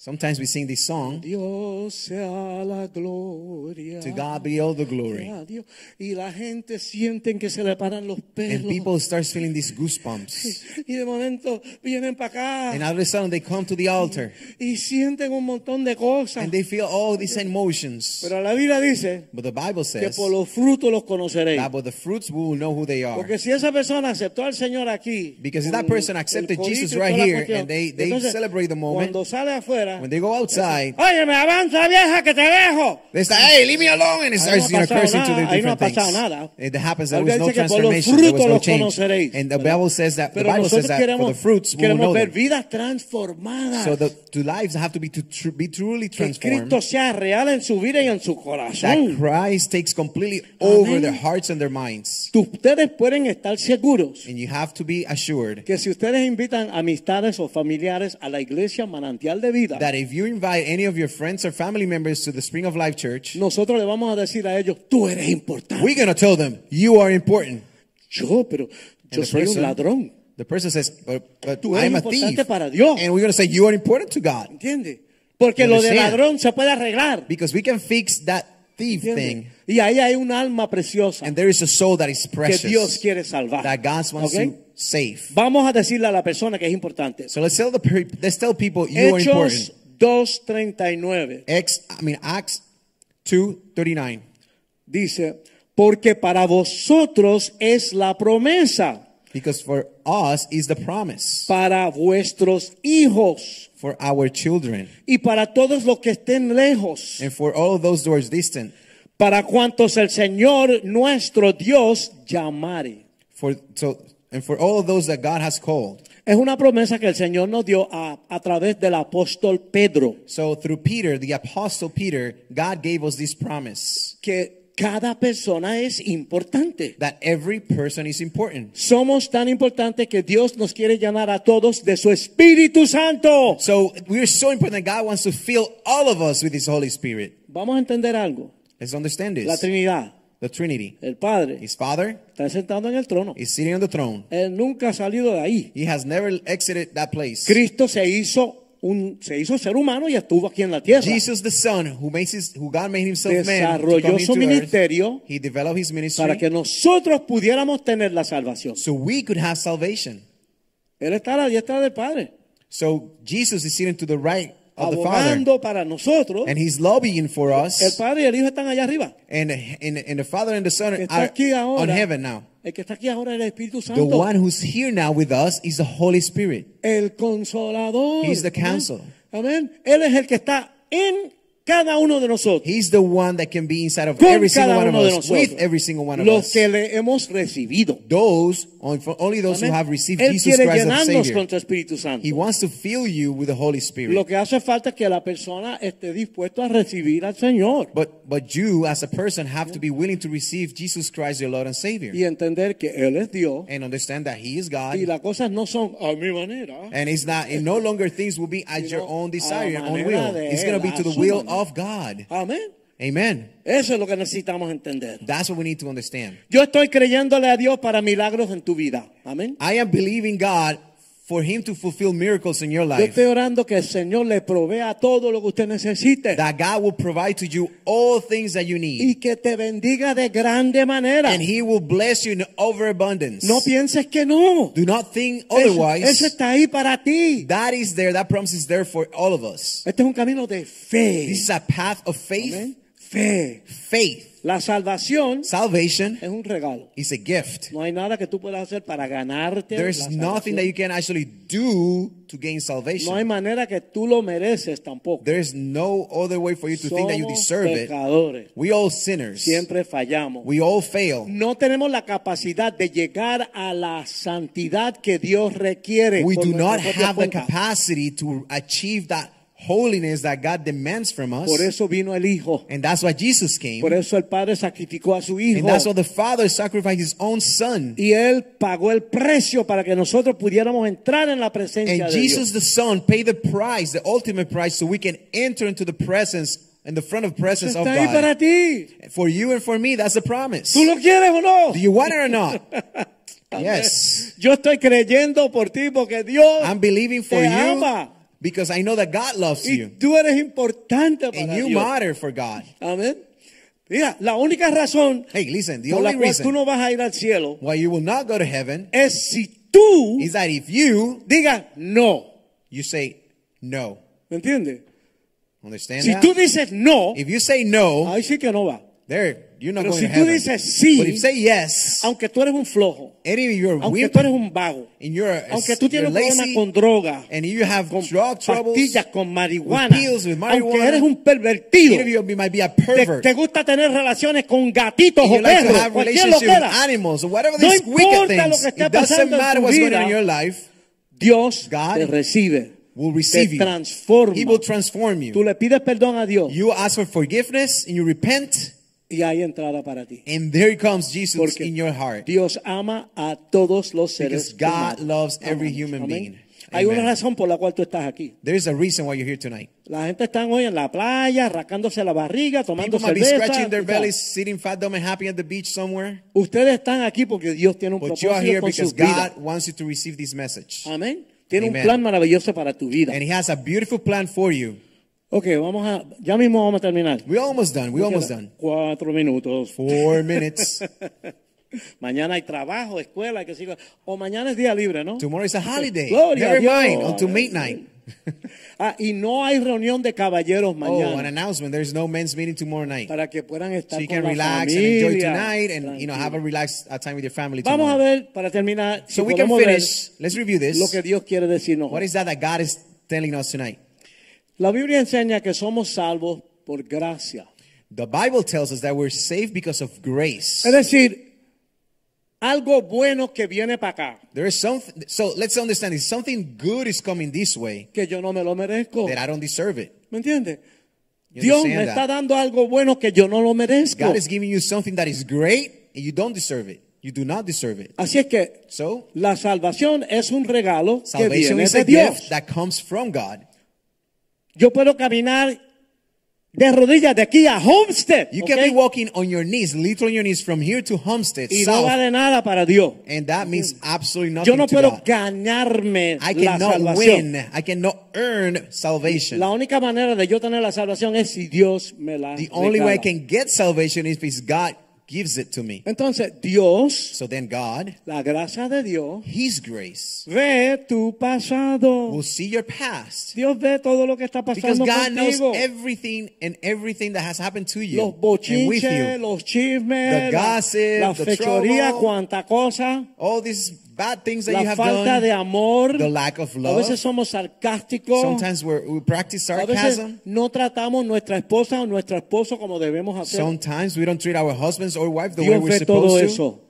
Sometimes we sing this song, Dios sea la gloria. To God be all the glory. a Dios. Y la gente siente que se le paran los pelos. And people start feeling these goosebumps. y de momento vienen para acá And all of a sudden they come to the altar y sienten un montón de cosas. and they feel all these emotions. Pero la Biblia dice But the Bible que says por los frutos los conoceréis. that by the fruits we will know who they are. Porque si esa persona aceptó al Señor aquí, Because if con that person el accepted corito Jesus y toda right la here cuestión, and they- they entonces, celebrate the moment, cuando sale afuera, When they go outside, oye, me avanza vieja que te dejo. they start, hey, leave me alone, and it starts no you know, cursing to the no different pasado things. nada. It happens there was no transformation, there was no change. And the. Bible says that the Bible says that for the fruits we will know them. So the, the lives have to be to be truly transformed. Cristo sea real en su vida y en su That. Christ takes completely over their hearts and their minds. Ustedes pueden estar seguros And you have to be assured que si ustedes invitan amistades o familiares a la iglesia manantial de vida, that if you invite any of your friends or family members to the Spring of Life Church, nosotros le vamos a decir a ellos, tú eres importante. we're going to tell them, you are important. Yo, pero yo the soy un person- ladrón. The person says, but, but Tú eres I'm a thief. para Dios. And we're going to say, you are important to God. ¿Entiendes? Porque lo de ladrón se puede arreglar. Because we can fix that thief thing. Y ahí hay un alma preciosa And there is a soul that is que precious. Dios quiere salvar. that God wants ¿Ok? to save. Vamos a decirle a la persona que es importante. So let's tell the let's tell people you are Hechos important. 2.39 Ex, I mean Acts two thirty nine. dice, porque para vosotros es la promesa, Because for us is the promise para vuestros hijos for our children y para todos los que estén lejos, and for all of those doors distant. para cuantos el Señor nuestro Dios llamare. For so and for all of those that God has called. Es una promesa que el Señor nos dio a, a través del apóstol Pedro, So through Peter, the apostle Peter, God gave us this promise que cada persona es importante. that every person is important. Somos tan importantes que Dios nos quiere llenar a todos de su Espíritu Santo. So we are so important that God wants to fill all of us with His Holy Spirit. Vamos a entender algo. Let's understand La this. Trinidad, The Trinity. el Padre, His Father está sentado en el trono. is sitting on the throne. Él nunca ha salido de ahí. He has never exited that place. Cristo se hizo un se hizo ser humano y estuvo aquí en la tierra. Jesus, the Son, who makes his, who God made Himself man, Desarrolló come su into earth, ministerio He developed His ministry para que nosotros pudiéramos tener la salvación. so we could have salvation. Él está a la diestra del Padre. So Jesus is sitting to the right of the Father, para nosotros. and He's lobbying for El us. Padre y el Hijo están allá arriba. And, and, and the Father and the Son El are aquí ahora, on heaven now. El que está aquí ahora es el Espíritu The one who's here now with us is the Holy Spirit. el consolador. He's the counselor. Amén. Él es el que está en cada uno de nosotros. He's the one that can be inside of con every single one of us, with every single one of Los us. que le hemos recibido. Those, only those Amén. who have received Él Jesus quiere Christ as llenarnos Savior. con Espíritu Santo. He wants to fill you with the Holy Spirit. Lo que hace falta es que la persona esté dispuesta a recibir al Señor But but you as a person have to be willing to receive Jesus Christ your Lord and Savior y entender que Él es Dios and understand that He is God. y las cosas no son a mi manera. And it's not and no longer things will be at your own desire, your own will. It's going to be to the will of God. Amén. Amen. Eso es lo que necesitamos entender. That's what we need to understand. Yo estoy creyéndole a Dios para milagros en tu vida. Amén. I am believing God for Him to fulfill miracles in your Yo life. estoy orando que el Señor le provea todo lo que usted necesite That God will provide to you all things that you need. y que te bendiga de grande manera. And He will bless you in overabundance. No pienses que no. Do not think Eso, otherwise. eso está ahí para ti. That is there. That promise is there for all of us. Este es un camino de fe. This is a path of faith. Amén. Fe. Faith. La salvación Salvation es un regalo. is a gift. No hay nada que tú puedas hacer para ganarte. There's la nothing salvación. that you can actually do to gain No hay salvation. manera que tú lo mereces tampoco. There's no other way for you to think that you Somos deserve it. pecadores. We all sinners. Siempre fallamos. We all fail. no tenemos la capacidad de llegar a la santidad que Dios requiere. We por do nuestra not propia have the cuenta. capacity to achieve that holiness that God demands from us. Por eso vino el Hijo. And that's why Jesus came. Por eso el Padre sacrificó a su Hijo. And that's why the Father sacrificed His own Son. y Él pagó el precio para que nosotros pudiéramos entrar en la presencia And de Jesus Dios. the Son paid the price, the ultimate price, so we can enter into the presence in the front of presence of God. For you and for me, that's a promise. ¿Tú lo quieres o no? Do you want it or not? Yes. Yo estoy creyendo por ti porque Dios I'm believing for te you ama. Because I know that God loves Y you. tú eres importante para And you Dios. matter for God. Amén. Mira, la única razón Hey, listen, the por la only cual tú reason no vas a ir al cielo why you will not go to heaven es si tú is that if you, digas no. you say no. ¿Me entiendes? Understand Si that? tú dices no, If you say no, ahí sí que no va. there, you're not Pero going si to tú heaven. dices sí, But if you say yes, aunque tú eres un flojo, and if you're aunque weak, tú eres un vago, and you're, a- aunque tú tienes un problema lazy, con droga, and you have con drug troubles, pastillas, con marihuana, with pills, with aunque marijuana, eres un pervertido, even if you might be a te, pervert, te gusta tener relaciones con gatitos o like perros, have cualquier relationships with loquera, animals, or whatever No these wicked importa lo things, que it doesn't matter what's going on vida, in your life, Dios God te recibe, will receive te you. He will transform Tú you. le pides perdón a Dios You ask for forgiveness, and you repent, y hay entrada para ti. and there comes Jesus Porque in your heart. Dios ama a todos los seres Because God humanos. loves every human Amén. being. Hay Amen. una razón por la cual tú estás aquí. There's a reason why you're here tonight. La gente está hoy en la playa, rascándose la barriga, tomando People might be cerveza. scratching their bellies, sitting fat, dumb, and happy at the beach somewhere. Ustedes están aquí porque Dios tiene un But you are propósito here con because sus vidas. God wants you to receive this message. Amén. Tiene Amen. un plan maravilloso para tu vida. And He has a beautiful plan for you. Ok, vamos a, ya mismo vamos a terminar. We're almost done. We're almost done. Cuatro minutos. Four minutes. Mañana hay trabajo, escuela, que siga. O mañana es día libre, ¿no? Tomorrow is a holiday. Gloria a Never Dios. mind. Until midnight. Ah, y no hay reunión de caballeros Oh, an mañana announcement. There's no men's meeting tomorrow night. para que puedan estar So you con can la relax and enjoy familia. tonight and, you know, have a Tranquilo. relaxed uh, time with your family Vamos a tomorrow. ver, para terminar, si So we can finish. Let's review this. lo que Dios quiere decirnos. What is that that God is telling us tonight? La Biblia enseña que somos salvos por gracia. The Bible tells us that we're saved because of grace. Es decir, algo bueno que viene para acá, There is something. So let's understand this. Something good is coming this way que yo no me lo merezco. that I don't deserve it. ¿Me entiendes? You Dios me understand está that? dando algo bueno que yo no lo merezco. God is giving you something that is great and you don't deserve it. You do not deserve it. Así es que So la salvación es un regalo que viene is de a Dios. gift that comes from God. Yo puedo caminar de rodillas de aquí a Homestead. You ¿ok? can be walking on your knees, literally on your knees, from here to Homestead, y no south, vale nada para Dios. and that means absolutely nothing Yo no puedo ganarme I la cannot salvación. win. I cannot earn salvation. La única manera de yo tener la salvación es si Dios me la The only way I regala. can get salvation is if God gives it to me. Entonces, Dios, So then God, la gracia de Dios, His grace, ve tu pasado. will see your past. Dios ve todo lo que está pasando Because God knows everything and everything that has happened to you Los and with you. los chismes, The gossip, la the fechoría, trouble. cuanta cosa, All these bad things that la you have falta done, de amor. the lack of A love. veces somos sarcásticos. Sometimes we're, we practice A veces sarcasm. no tratamos nuestra esposa o nuestro esposo como debemos hacer. Sometimes we don't treat our husbands or wife the way Dios we're ve todo supposed to. eso.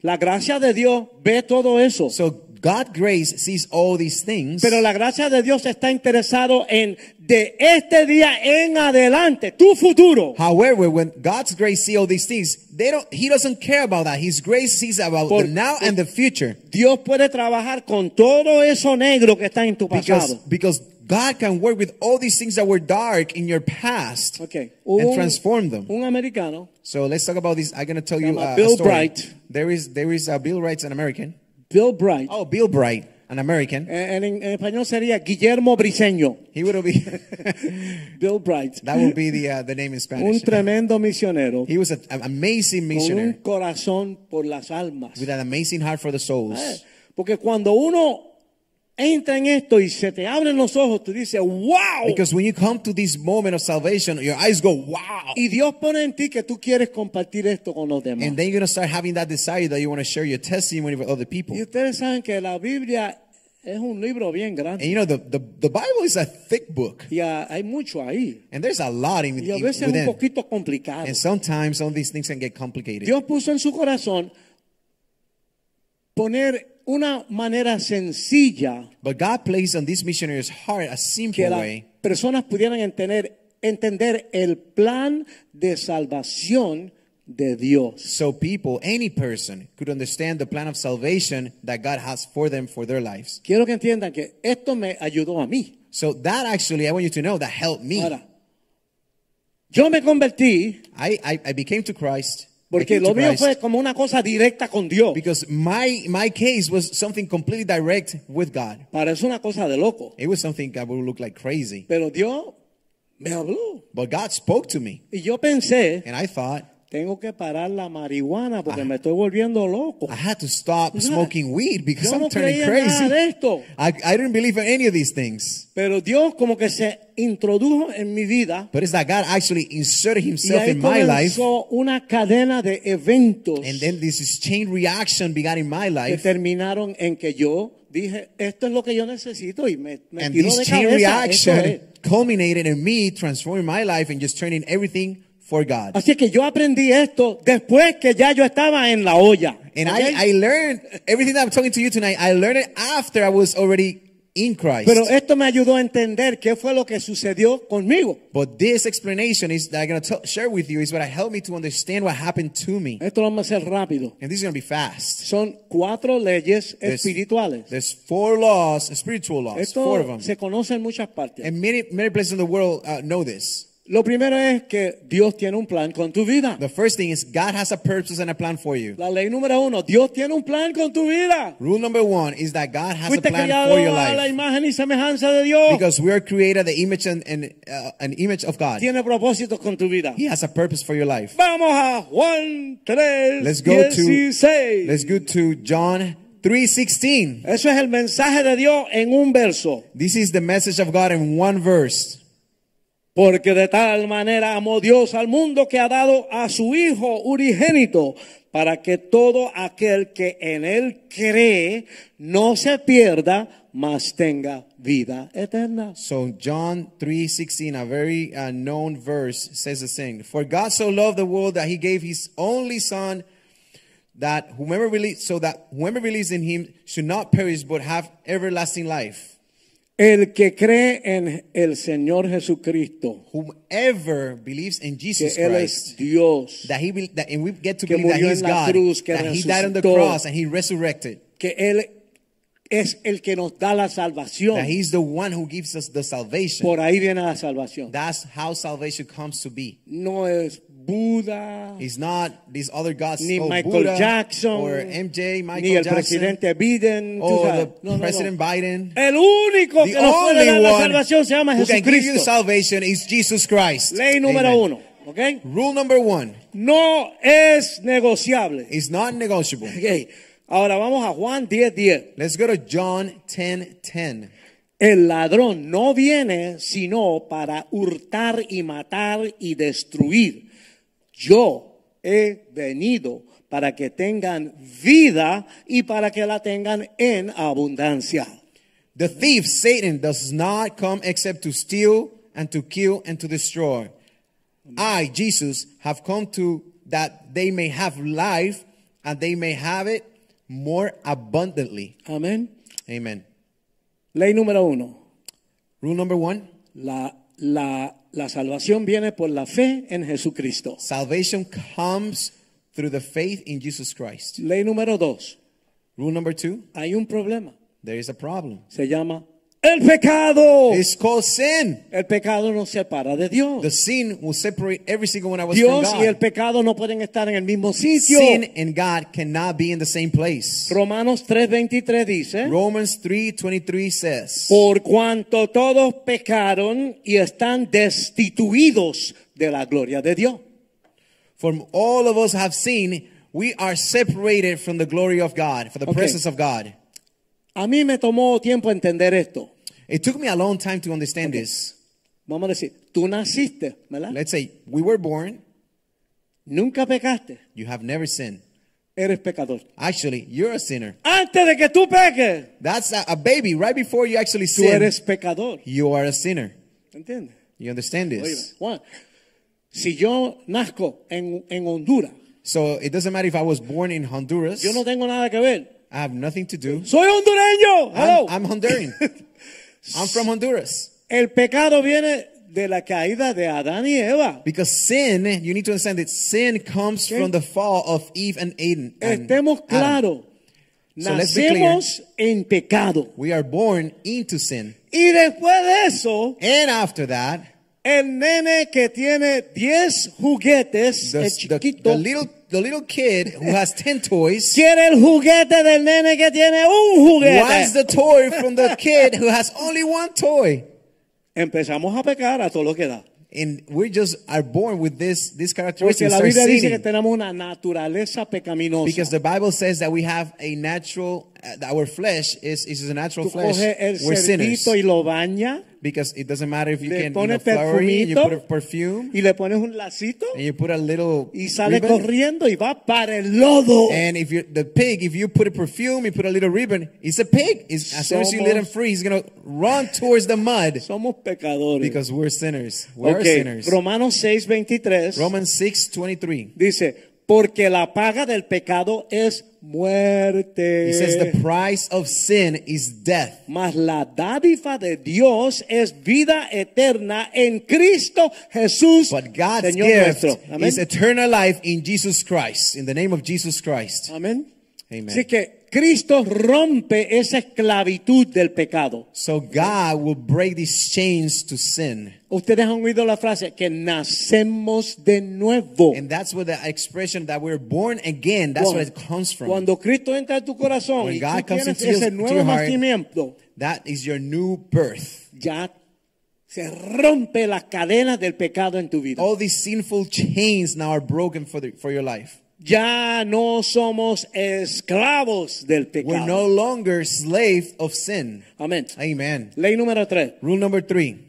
La gracia de Dios ve todo eso. So God grace sees all these things. Pero la gracia de Dios está interesado en de este día en adelante, tu futuro. However, when God's grace sees all these things, they don't. He doesn't care about that. His grace sees about Por- the now and the future. Dios puede trabajar con todo eso negro que está en tu Because pasado. because God can work with all these things that were dark in your past Okay. and transform them. Un americano, So let's talk about this. I'm going to tell you uh, a Bill story. Bright. There is there is uh, Bill Wright's an American. Bill Bright, Oh, Bill Bright, an American. en, en- en español sería Guillermo Briseño. He would be Bill Bright, that would be the uh, the name in Spanish. un tremendo misionero He was a- an amazing con un missionary corazón por las almas. with an amazing heart for the souls. Eh, Porque cuando uno entra en esto y se te abren los ojos, tú dices, wow. Because when you come to this moment of salvation, your eyes go, wow. Y Dios pone en ti que tú quieres compartir esto con los demás. And then you're going to start having that desire that you want to share your testimony with other people. Y ustedes saben que la Biblia es un libro bien And grande. you know, the, the, the Bible is a thick book. Y ah, hay mucho ahí. And there's a lot in, Y a in- veces es un within. poquito complicado. And sometimes some of these things can get complicated. Dios puso en su corazón poner una manera sencilla But God placed on this missionary's heart a simple las way personas pudieran entender, entender el plan de salvación de Dios. so people, any person, could understand the plan of salvation that God has for them for their lives. Quiero que entiendan que esto me ayudó a mí. So that actually, I want you to know that helped me. Ahora, yo me convertí I, I, I became to Christ. Porque lo mío fue como una cosa directa con Dios. because my my case was something completely direct with God. Parece una cosa de loco. It was something that would look like crazy. Pero Dios me habló. But God spoke to me. Y yo pensé, And I thought, tengo que parar la marihuana porque me estoy volviendo loco. I had to stop smoking weed because I'm no turning crazy. esto. I, I didn't believe in any of these things. Pero Dios como que se introdujo en mi vida But it's that God actually inserted himself in my life. una cadena de eventos And then this is chain reaction began in my que life. terminaron en que yo dije, esto es lo que yo necesito y me, me And tiró this de chain cabeza. Eso es. reaction culminated in me transforming my life and just turning everything for God. Así que yo aprendí esto después que ya yo estaba en la olla. And ¿ok? I, I learned everything that I'm talking to you tonight, I learned it after I was already in Christ. Pero esto me ayudó a entender qué fue lo que sucedió conmigo. But this explanation is that I'm going to share with you is what helped me to understand what happened to me. Esto lo vamos a hacer rápido. And this is going to be fast. Son cuatro leyes There's- espirituales. There's four laws, spiritual laws, four of Esto them. se conoce en muchas partes. And many, many places in the world uh, know this. Lo primero es que Dios tiene un plan con tu vida. The first thing is God has a purpose and a plan for you. La ley número uno, Dios tiene un plan con tu vida. Rule number one is that God has a Fuiste plan criado for your a la life. imagen y semejanza de Dios. Because we are created the image and, and uh, an image of God. tiene propósitos con tu vida. He has a purpose for your life. Vamos a Juan 3, Let's go to 16. let's go to John 3:16. Eso es el mensaje de Dios en un verso. This is the message of God in one verse. Porque de tal manera amó Dios al mundo que ha dado a su Hijo unigénito para que todo aquel que en él cree no se pierda, mas tenga vida eterna. So John 3:16, a very uh, known verse, says the same. For God so loved the world that he gave his only son that whomever believes so that whomever believes in him should not perish but have everlasting life. El que cree en el Señor Jesucristo, Whomever believes in que Jesus Él Christ es Dios, that he be, that and we get to Que believe that he is God, cruz, que that he died on the cross and he resurrected. que Él es el que nos da la salvación. That he's the one who gives us the salvation. Por ahí viene la salvación. That's how salvation comes to be. No es Buda, He's not these other gods ni oh, Michael Buddha Jackson, or MJ, Michael ni el Jackson, presidente Biden, or the No, no, no. President Biden. El único The que nos puede only dar la salvación se llama Jesucristo. salvation is Jesus Christ. Ley número Amen. uno. ¿ok? Rule number one No es negociable. is not negotiable. Ok. Ahora vamos a Juan 10, 10. Let's go to John 10 10. El ladrón no viene sino para hurtar y matar y destruir. Yo he venido para que tengan vida y para que la tengan en abundancia. The thief, Satan, does not come except to steal and to kill and to destroy. I, Jesus, have come to that they may have life and they may have it more abundantly. Amén. Amen. Ley número uno. Rule number one La, la, la salvación viene por la fe en Jesucristo. salvation comes through the faith in Jesus Christ. Ley número dos. Rule number two Hay un problema. there is a problem. Se llama el pecado. It's called sin. El pecado nos separa de Dios. The sin will separate every single one of us from Dios y el God. pecado no pueden estar en el mismo sitio. Sin and God cannot be in the same place. Romanos 3:23 dice, Romans 3:23 says, por cuanto todos pecaron y están destituidos de la gloria de Dios. From all of us have seen, we are separated from the glory of God, for the Okay. presence of God. A mí me tomó tiempo entender esto. It took me a long time to understand this. Vamos a decir, tú naciste, ¿verdad? Let's say we were born, Nunca pecaste, you have never sinned. eres pecador. Actually, you're a sinner. Antes de que tú peques, That's a, a baby. Right before you actually tú sin, eres pecador. you are a sinner. ¿Entiendes? You understand Oye, this? Juan, si yo nazco en, en Honduras, So it doesn't matter if I was born in Honduras. yo no tengo nada que ver. I have nothing to do. Soy hondureño. Hello. I'm, I'm Honduran. I'm from Honduras. El pecado viene de la caída de Adán y Eva. Because sin, you need to understand that sin comes Okay. from the fall of Eve and Aden. and Estemos Adam. claros. So let's be clear. Nacemos en pecado. We are born into sin. Y después de eso, And after that, el nene que tiene 10 juguetes, the, el the, the little the little kid who has 10 toys quiere el juguete del nene que tiene un juguete. wants the toy from the kid who has only one toy. Empezamos a pecar a todo lo que da. And we just are born with this, this Porque characteristic. la Biblia dice que tenemos una naturaleza pecaminosa. Because the Bible says that we have a natural, Uh, our flesh is, is a natural Tú flesh. coges el We're sinners. cerdito y lo bañas, Because it doesn't matter if you le can, you know, pones flour it, you put a perfume, y le pones un lacito and you put a little y sale ribbon. corriendo y va para el lodo. And if you the pig, if you put a perfume, you put a little ribbon, it's a pig. It's, as soon as you let him Somos- free, he's gonna run towards the mud Somos pecadores. because we're sinners. We're Ok, sinners. Romanos 6:23 Romans six twenty three. dice, porque la paga del pecado es muerte. He says the price of sin is death, Mas la dádiva de Dios es vida eterna en Cristo Jesús, but God's Señor gift nuestro. Amén. is eternal life in Jesus Christ. In the name of Jesus Christ. Amén. Amen. Así que Cristo rompe esa esclavitud del pecado. So God will break these chains to sin. Ustedes han oído la frase que nacemos de nuevo. And that's where the expression that we're born again, that's where it comes from. Cuando Cristo entra en tu corazón When y God tú comes tienes your- ese nuevo nacimiento, That is your new birth. ya se rompe las cadenas del pecado en tu vida. All these sinful chains now are broken for, the, for your life. Ya no somos esclavos del We're pecado. no longer slaves of sin. Amén. Amen. Ley número tres. Rule number three.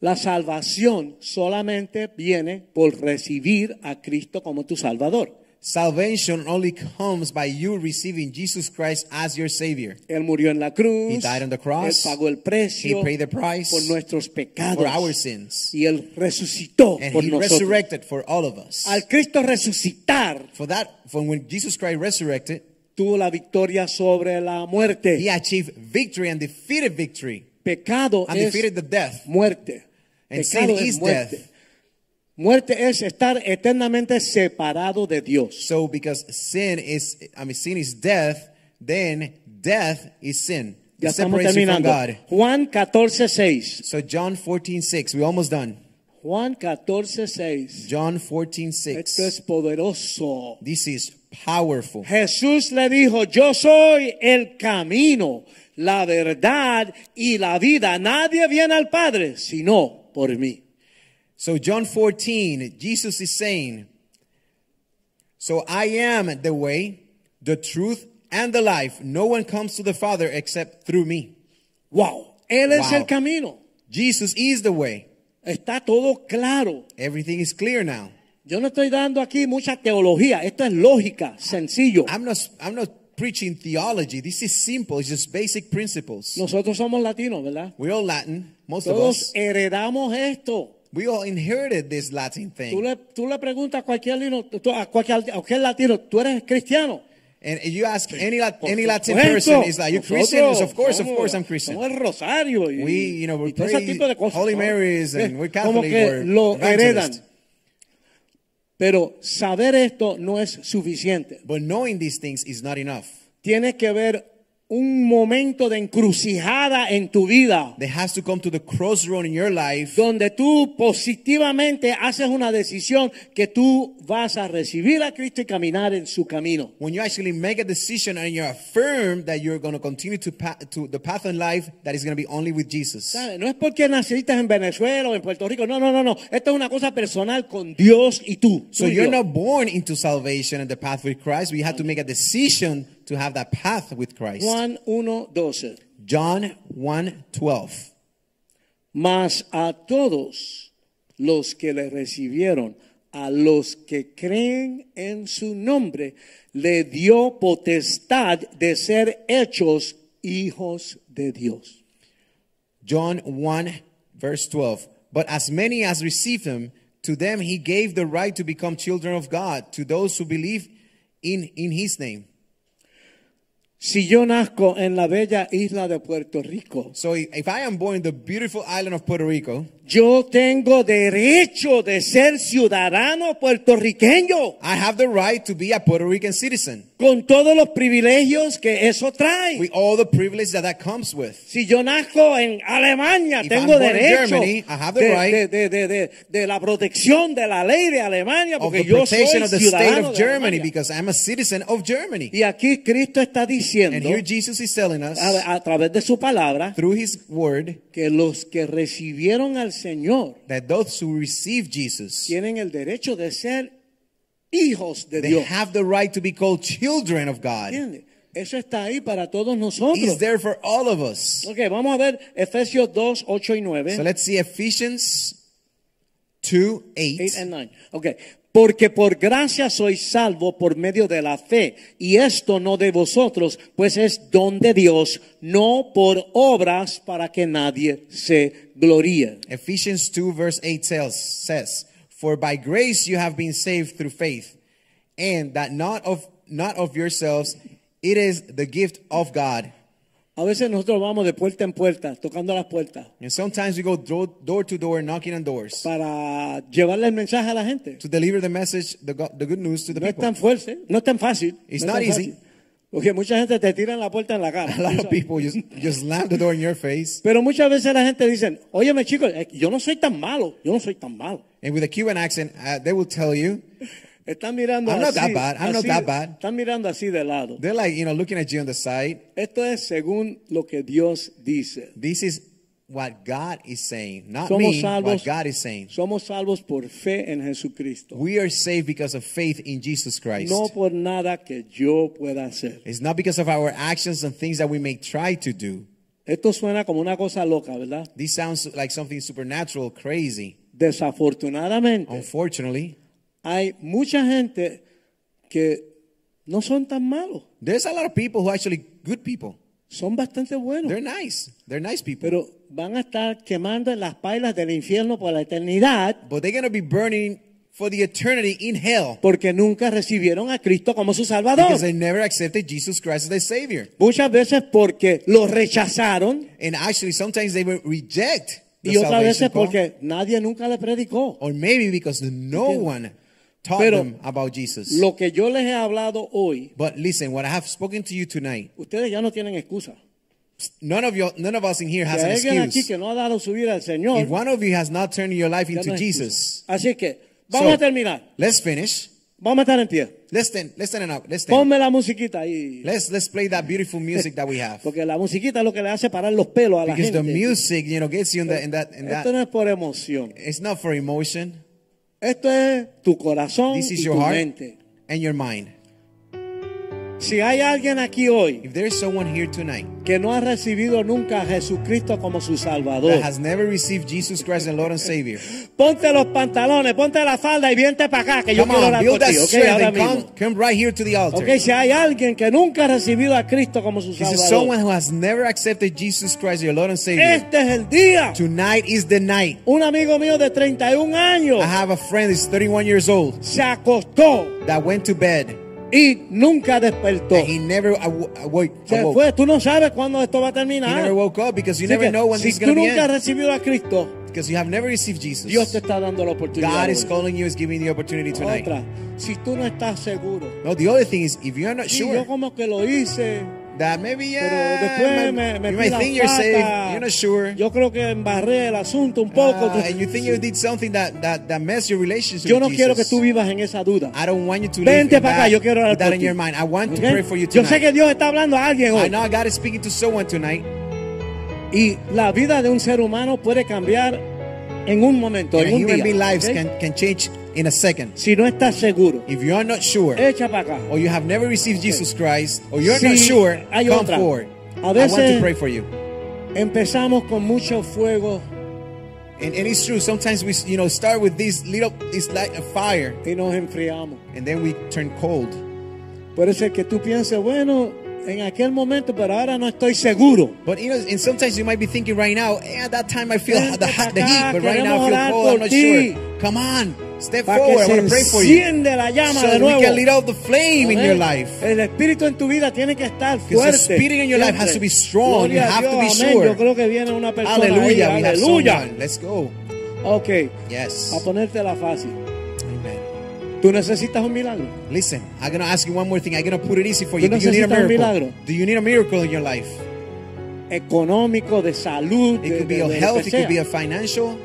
La salvación solamente viene por recibir a Cristo como tu Salvador. Salvation only comes by you receiving Jesus Christ as your Savior. Él murió en la cruz. He died on the cross. Él pagó el precio He paid the price por nuestros pecados. for our sins. Y Él resucitó And por He nosotros. resurrected for all of us. Al Cristo resucitar, For that, for when Jesus Christ resurrected, tuvo la victoria sobre la muerte. He achieved victory and defeated victory Pecado and defeated the death. muerte. And Pecado sin is muerte. death. Muerte es estar eternamente separado de Dios. So because sin is, I mean, sin is death, then death is sin. Ya It estamos you from terminando. God. Juan 14, 6. So John 14, 6. We're almost done. Juan 14, 6. John 14, Esto es 6. poderoso. This is powerful. Jesús le dijo, yo soy el camino, la verdad y la vida. Nadie viene al Padre sino por mí. So John 14, Jesus is saying, So I am the way, the truth, and the life. No one comes to the Father except through me. Wow. Él es Wow. el camino. Jesus is the way. Está todo claro. Everything is clear now. Yo no estoy dando aquí mucha teología. Esto es lógica, sencillo. I'm not I'm not preaching theology. This is simple. It's just basic principles. Nosotros somos latinos, ¿verdad? We're all Latin, most of Todos us. heredamos esto. We all inherited this Latin Tú thing. le, tú le preguntas a cualquier, latino, tú- a cualquier, a cualquier latino, ¿tú eres cristiano? And you ask any any Latin person, is like, you Christian? Of course, of course I'm Christian. El rosario y, We, you know, we pray. Holy. Marys and we're Como Catholic, que we're lo heredan. Pero saber esto no es suficiente. But knowing these things is not enough. Tiene que haber un momento de encrucijada en tu vida There has to come to the crossroad in your life donde tú positivamente haces una decisión que tú vas a recibir a Cristo y caminar en su camino. when you actually make a decision and you affirm that you're going to continue to, to the path in life that is going to be only with Jesus. ¿Sabe? No es porque naciste en Venezuela o en Puerto Rico. No, no, no, no. Esto es una cosa personal con Dios y tú. So Tú y you're yo. not born into salvation and the path with Christ. We have to make a decision to have that path with Christ. Juan 1:12. John 1:12. Mas a todos los que le recibieron, a los que creen en su nombre, le dio potestad de ser hechos hijos de Dios. John 1 verse 12. But as many as received him, to them he gave the right to become children of God, to those who believe in, in his name. Si yo nazco en la bella isla de Puerto Rico, So if I am born in the beautiful island of Puerto Rico, yo tengo derecho de ser ciudadano puertorriqueño I have the right to be a Puerto Rican citizen con todos los privilegios que eso trae. with all the privilege that that comes with. Si yo nazco en Alemania, If tengo I'm derecho Germany, I have the de, right de, de, de, de- de la protección de la ley de Alemania, Of porque the yo soy protection of the state ciudadano of de Germany because I'm a citizen of Germany. Y aquí Cristo está And diciendo here Jesus is telling us a, a través de su palabra through his word que los que recibieron al Señor that those who receive Jesus tienen el derecho de ser hijos de they Dios. have the right to be called children of God. ¿Entiende? Eso está ahí para todos nosotros. He's there for all of us. Ok, vamos a ver Efesios 2, 8 y 9. So let's see Ephesians 2 8 8. and 9. Ok. Porque por gracia sois salvo por medio de la fe, y esto no de vosotros, pues es don de Dios, no por obras para que nadie se gloríe. Ephesians 2 verse 8 tells, says, For by grace you have been saved through faith, and that not of not of yourselves, it is the gift of God. A veces nosotros vamos de puerta en puerta, tocando las puertas, And sometimes we go door, door to door, knocking on doors para llevarle el mensaje a la gente. to deliver the message, the, go- the good news to the No es people. tan fuerte, no es tan fácil. It's no es not easy. fácil. Porque mucha gente te tira la puerta en la cara. A lot of people just, just slam the door in your face. Pero muchas veces la gente dice, óyeme chicos, yo no soy tan malo, yo no soy tan malo. And with a Cuban accent, uh, they will tell you, Están mirando I'm not así. that bad, I'm not that bad. Están mirando así de lado. they're like, you know, looking at you on the side. Esto es según lo que Dios dice. This is what God is saying, not Somos me, salvos, what God is saying. somos salvos por fe en Jesucristo. We are saved because of faith in Jesus Christ. No por nada que yo pueda hacer. It's not because of our actions and things that we may try to do. Esto suena como una cosa loca, ¿verdad? This sounds like something supernatural, crazy. Desafortunadamente, Unfortunately, hay mucha gente que no son tan malos. there's a lot of people who are actually good people. Son bastante buenos. They're nice. They're nice people. Pero van a estar quemando en las pailas del infierno por la eternidad but they're going to be burning for the eternity in hell porque nunca recibieron a Cristo como su Salvador. because they never accepted Jesus Christ as their Savior. Muchas veces porque lo rechazaron And actually, sometimes they will reject the y otras veces porque nadie nunca le predicó. or maybe because no one taught Pero them about Jesus. Lo que yo les he hablado hoy, But listen, what I have spoken to you tonight, ustedes ya no tienen excusa. none of you, none of us in here has an hay alguien aquí excuse. que no ha dado su vida al Señor, If one of you has not turned your life ya into no excusa. Jesus, Así que vamos So, a terminar. let's finish. Vamos a estar en pie. Let's stand, let's stand up. Let's stand. Ponme la musiquita ahí. Let's let's play that beautiful music that we have. Porque la musiquita es lo que le hace parar los pelos a la Because the gente. music, you know, gets you in that in that in Esto that. no es por emoción. It's not for emotion. Esto es tu corazón This is y your tu heart mente. and your mind. Si hay alguien aquí hoy If there is someone here tonight que no ha recibido nunca a Jesucristo como su Salvador, that has never received Jesus Christ as Lord and Savior, ponte los pantalones, ponte la falda y viente para acá que yo come quiero on, orar por build that ti. Ok, strength ahora and come, mismo. come right here to the altar. Ok, si hay alguien que nunca ha recibido a Cristo como su This is Salvador, someone who has never accepted Jesus Christ, your Lord and Savior. este es el día. Tonight is the night. Un amigo mío de 31 años I have a friend that's 31 years old se acostó that went to bed y nunca despertó. and he never awo- awoke. Se awoke. fue. Tú no sabes cuándo esto va a He terminar. never woke up because you Así never que, know when si this is tú going to be nunca has end. recibido a Cristo, Because you have never received Jesus. Dios te está dando la oportunidad. God is calling you, is giving you the opportunity tonight. Otra, si tú no estás seguro, No, the other thing is, if you're not sí, yo sure como que lo hice, that maybe pero después me, me you might think you're pata. you're not sure, Yo creo que embarré el asunto un poco. uh, and you think you did something that that that messed your relationship yo no quiero que tú vivas en esa duda. I don't want you to live Vente in para acá, that, yo quiero orar that in your mind. I want ¿Ok? to pray for you Yo tonight. sé que Dios está hablando a alguien I hoy. know God is speaking to someone tonight. Y la vida de un ser humano puede cambiar en un momento, And en un human día. being lives ¿ok? can, can change in a second. Si no estás seguro, If you are not sure, echa para acá. or you have never received Jesus Christ, or you're Sí, not sure, hay come otra. forward. A I want to pray for you. Empezamos con mucho fuego And, and it's true. Sometimes we, you know, start with this little, it's like a fire, y nos enfriamos. and then we turn cold. Puede ser que tú pienses, bueno, en aquel momento, pero ahora no estoy seguro. But you know, and sometimes you might be thinking right now, eh, at that time I feel the, hot, the heat, but right now I feel cold. I'm not ti. sure. Come on, step Para forward. I want to pray for you. la llama So de that we nuevo. can light up the flame in Amén. your life. El espíritu en tu vida tiene que estar fuerte. the spirit in your life has to be strong. You Gloria a have to be Dios, amén. sure. Yo creo que viene una persona Hallelujah. ahí. Aleluya. Let's go. Ok, Yes. a ponértela fácil. Tú necesitas un milagro. Listen, I'm gonna ask you one more thing. I'm gonna put it easy for you. Do you need a miracle? milagro. Do you need a miracle in your life? Económico, de salud, It de, could be de- a health. It could be a financial.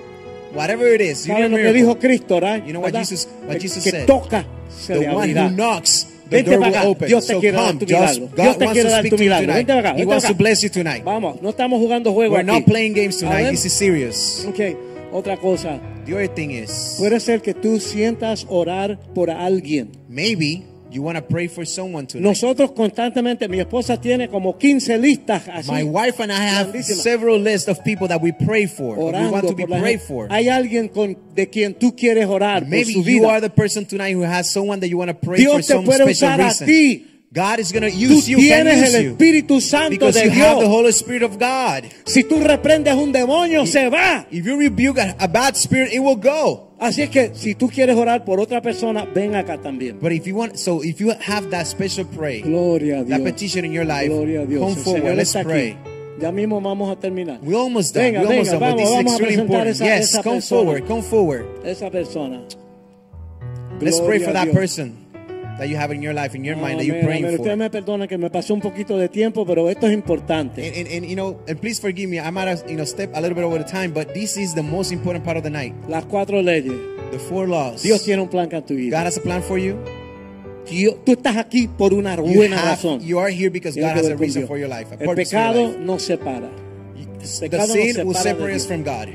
Whatever it is, you need a ¿Sabes lo que miracle. dijo Cristo, right? You know what ¿Verdad? Jesus- what Jesus que said? toca, se the one who knocks, the door will open. Dios te so quiere dar come, tu just milagro. God Dios te wants quiere to dar speak tu to you milagro. tonight. Vente acá. He wants to bless you tonight. Vamos, no estamos jugando juegos We're aquí. not playing games tonight. This is serious. Ok, otra cosa. The other thing is, Puede ser que tú sientas orar por alguien. maybe you want to pray for someone tonight. Nosotros constantemente, mi esposa tiene como 15 listas así. My wife and I have grandísimas, several lists of people that we pray for. that we orando want to be por la prayed gente. for. Hay alguien con, de quien tú quieres orar por Maybe su you vida. are the person tonight who has someone that you want to pray Dios for te some puede special usar a reason. ti. God is going to use you, can tienes use el you. Espíritu Santo Because de you have the Holy Spirit of God. Si tú reprendes un demonio, se va. If you rebuke a, a bad spirit, it will go. Así es que si tú quieres orar por otra persona, ven acá también. But if you want, so if you have that special pray, Gloria a Dios. that petition in your life, Gloria a Dios. come El forward. Let's está aquí. pray. Ya mismo vamos a terminar. We almost done. Venga, we almost venga, done. But vamos, this is vamos a extremely presentar important. esa- yes, esa come persona. forward. Come forward. Esa persona. Let's pray for that Dios. person that you have in your life, in your mind, that you're praying for. Usted me perdona que me pasó un poquito de tiempo, pero esto es importante. And, and, and you know, and please forgive me. I might have you know step a little bit over the time, but this is the most important part of the night. Las cuatro leyes. The four laws. Dios tiene un plan con tu God vida. has a plan for you. Dios- tú estás aquí por una You, buena have- razón. you are here because God has a reason for your life. A El pecado nos separa. The sin will separa de separate us from God.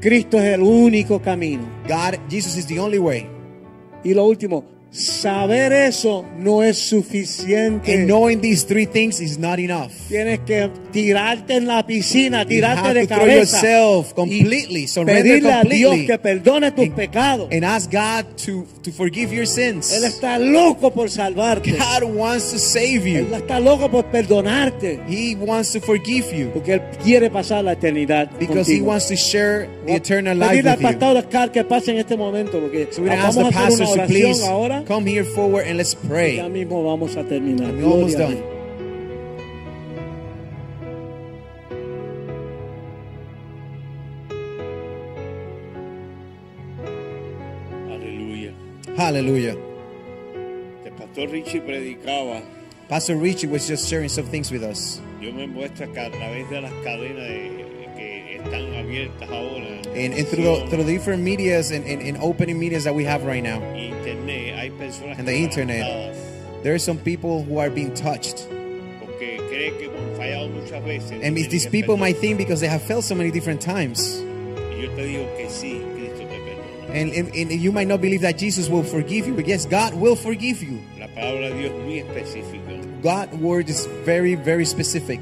Cristo es el único camino. God, Jesus is the only way. Y lo último, saber eso no es suficiente. And knowing these three things is not enough. Tienes que tirarte en la piscina, tirarte de cabeza. yourself completely, pedirle a Dios que perdone tus and- pecados. and ask God to, to forgive your sins. Él está loco por salvarte. God wants to save Él you. está loco por perdonarte. He wants to forgive you Porque Él quiere pasar la eternidad because He contigo. wants to share the eternal life Pedirle al with you. pastor Oscar que pase en este momento porque So vamos a hacer una oración ahora. Come here forward and let's Ya pray. mismo vamos a terminar. Almost done. Hallelujah. El pastor Richie predicaba. Pastor Richie was just sharing some things with us. Yo me muestra a través de las cadenas de, están abiertas ahora. And, and through, the, through the different medias and, and, and opening medias that we have right now, Internet, hay personas And the internet. there are some people who are being touched. porque creen que han fallado muchas veces. And tienen these people might think because they have failed so many different times. Yo te digo que sí, Cristo te. And, and, and you might not believe that Jesus will forgive you, but yes, God will forgive you. La palabra de Dios es muy específica. God's word is very, very specific.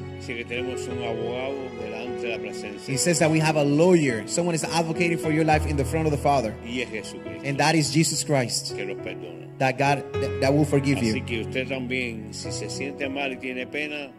Dice que tenemos un abogado delante de la presencia. He says that we have a lawyer, someone is advocating for your life in the front of the Father, Y es Jesucristo and that is Jesus Christ. que los perdona. That God that, that will forgive Así you. que usted también, si se siente mal y tiene pena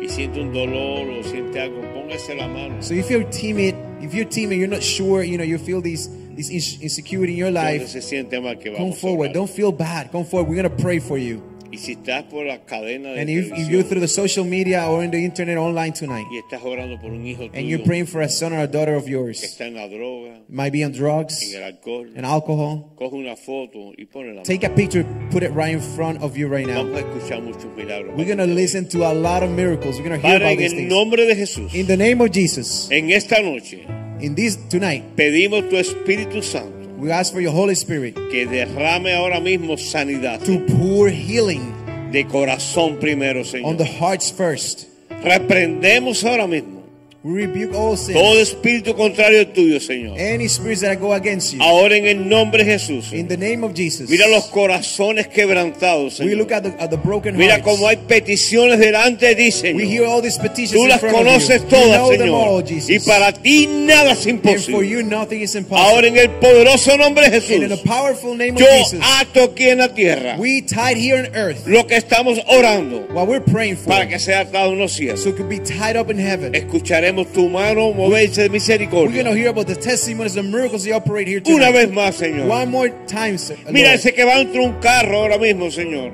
y siente un dolor o siente algo, póngase la mano. So if you're timid, if you're timid, you're not sure, you know, you feel this this insecurity in your life, se mal que come forward. Don't feel bad. Come forward. We're gonna pray for you. Y si estás por la cadena de And if, if you're through the social media or in the internet online tonight, y estás orando por un hijo and you're praying for a son or a daughter of que yours, está en la droga, might be on drugs en el alcohol, and alcohol, coge una foto y pone la take a picture, put it right in front of you right now. Vamos a escuchar muchos milagros. We're gonna listen to a lot of miracles. We're gonna hear Padre, about en these things. nombre de Jesús, In the name of Jesus, en esta noche, in this tonight, pedimos tu Espíritu Santo we ask for your Holy Spirit que derrame ahora mismo sanidad to pour healing de corazón primero, on Señor. the hearts first. Reprendemos ahora mismo We rebuke all sin, todo espíritu contrario tuyo, Señor. any spirits that go against you. Ahora en el nombre de Jesús. In the name of Jesus, Mira los corazones quebrantados, we Señor. look at the, at the broken Mira hearts. cómo hay peticiones delante de ti, We hear Señor. all these petitions Tú in las front of conoces you. you todas, know them all, Señor. Jesus. Y para ti nada es and for imposible. you, nothing is Ahora impossible. en el poderoso nombre de And in the Jesús, powerful name of yo Jesus, ato aquí en la tierra we tied here on earth lo que estamos orando what we're praying for, para que sea atado en los cielos. so it could be tied up in heaven. Escucharemos tu mano moverse de We're misericordia. going to hear about the testimonies, the miracles they operate here Una tonight. vez más, Señor. One more time, sir, Mira ese que va entre un carro ahora mismo, Señor.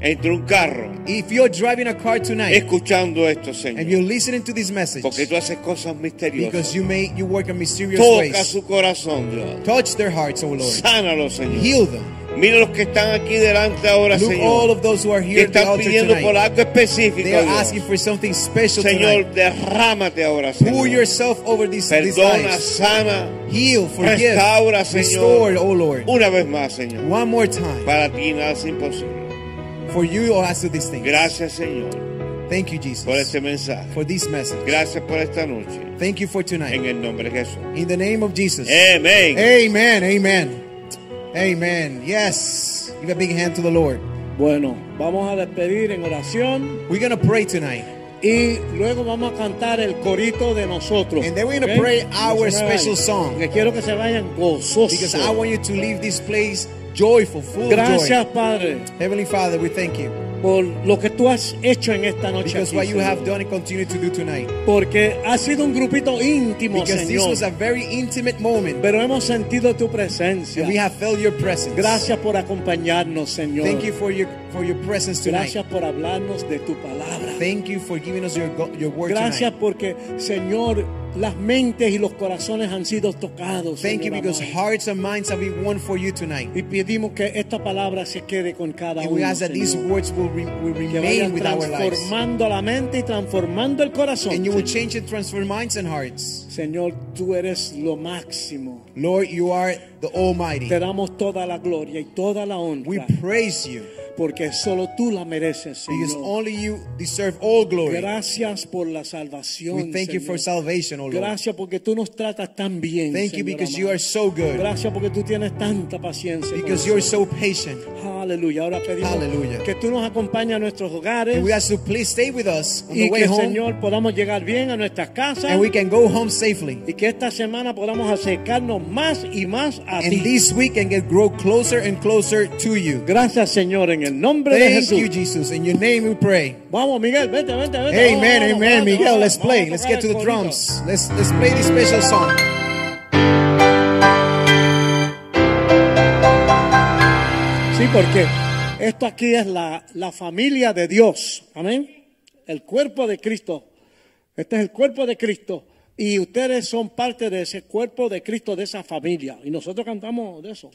Entre un carro. If you're driving a car tonight Escuchando esto, and Señor. you're listening to this message, Porque tú haces cosas because misteriosas. you may you work in mysterious Toca ways, su corazón, Dios. touch their hearts, oh Lord. Sánalo, Señor. Heal them. Mira los que están aquí delante ahora, Look all Señor. of those who are Que here the están pidiendo por algo específico, They are Dios. asking for something special Señor, tonight. derrámate ahora, Pour Señor. yourself over these, Perdona, sana, Heal, forgive, restaura, restore, Señor. oh Lord. Una vez más, Señor. One more time. Para ti nada es imposible. For you, I ask you these things. Gracias, Señor, Thank you, por Jesus, este mensaje. for this message. Gracias por esta noche. Thank you for En tonight. el nombre de Jesús. In the name of Jesus. Amén. Amen. Amen. Amen. Yes. Give a big hand to the Lord. Bueno, vamos a despedir en oración We're going to pray tonight. y luego vamos a cantar el corito de nosotros. And then we're gonna ¿ok? pray our special song. Porque quiero que se vayan gozosos. Because I want you to leave this place joyful, full Gracias, of joy. Padre, Heavenly Father, we thank you. Por lo que tú has hecho en esta noche. Because aquí, what you Señor. have done and continue to do tonight. Porque ha sido un grupito íntimo, Because this Señor. was a very intimate moment. Pero hemos sentido tu presencia. And we have felt your presence. Gracias por acompañarnos, Señor. Thank you for your for your presence tonight. Gracias por hablarnos de tu palabra. Thank you for giving us your your word Gracias tonight. porque, Señor, las mentes y los corazones han sido tocados. Thank you because amado. hearts and minds have been won for you tonight. Y pedimos que esta palabra se quede con cada And uno. we ask that these words will, re- will remain with our lives. transformando la mente y transformando el corazón. And you will change and transform minds and hearts. Señor, tú eres lo máximo. Lord, you are the Almighty. Te damos toda la gloria y toda la We honra. praise you Porque solo tú la mereces, because Señor. only you deserve all glory. Gracias por la salvación. We thank you for Señor. salvation, O Lord. Gracias porque tú nos tratas tan bien. Thank you Señor because amado. you are so good. Gracias porque tú tienes tanta paciencia. Because you're nosotros. so patient. Aleluya. Ahora pedimos Aleluya. que tú nos acompañes a nuestros hogares And we ask you please stay with us on y the way que, home. Señor, podamos llegar bien a nuestras casas And we can go home safely. y que esta semana podamos acercarnos más y más a And ti. this week can get grow closer and closer to you. Gracias, Señor, en el nombre de Thank Jesús. you, Jesus. In your name we pray. Vamos, Miguel, vete, vete. Vamos, Amen, vamos, amen, vamos, Miguel. vamos, Let's vamos play. Let's get to the drums. Let's let's play this special song. Sí, porque esto aquí es la, la familia de Dios. Amén. El cuerpo de Cristo. Este es el cuerpo de Cristo. Y ustedes son parte de ese cuerpo de Cristo, de esa familia. Y nosotros cantamos de eso.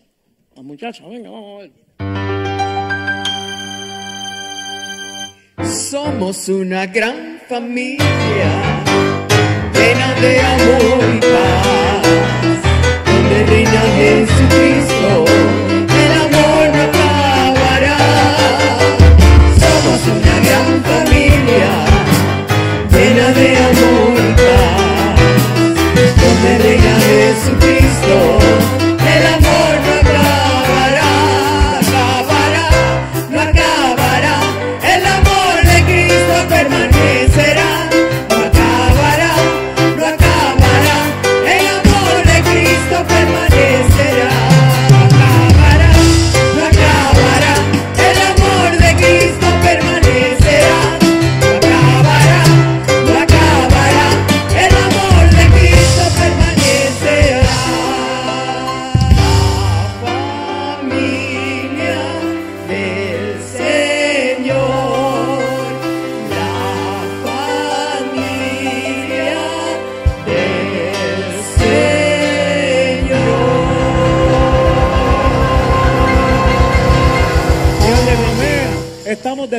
Muchachas, venga, vamos a ver. Somos una gran familia llena de amor y paz, donde reina Jesucristo, el amor no acabará. Somos una gran familia, llena de amor y paz, donde reina Jesucristo,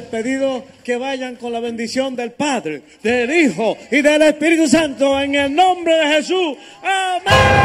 despedidos. Que vayan con la bendición del Padre, del Hijo y del Espíritu Santo en el nombre de Jesús. Amén.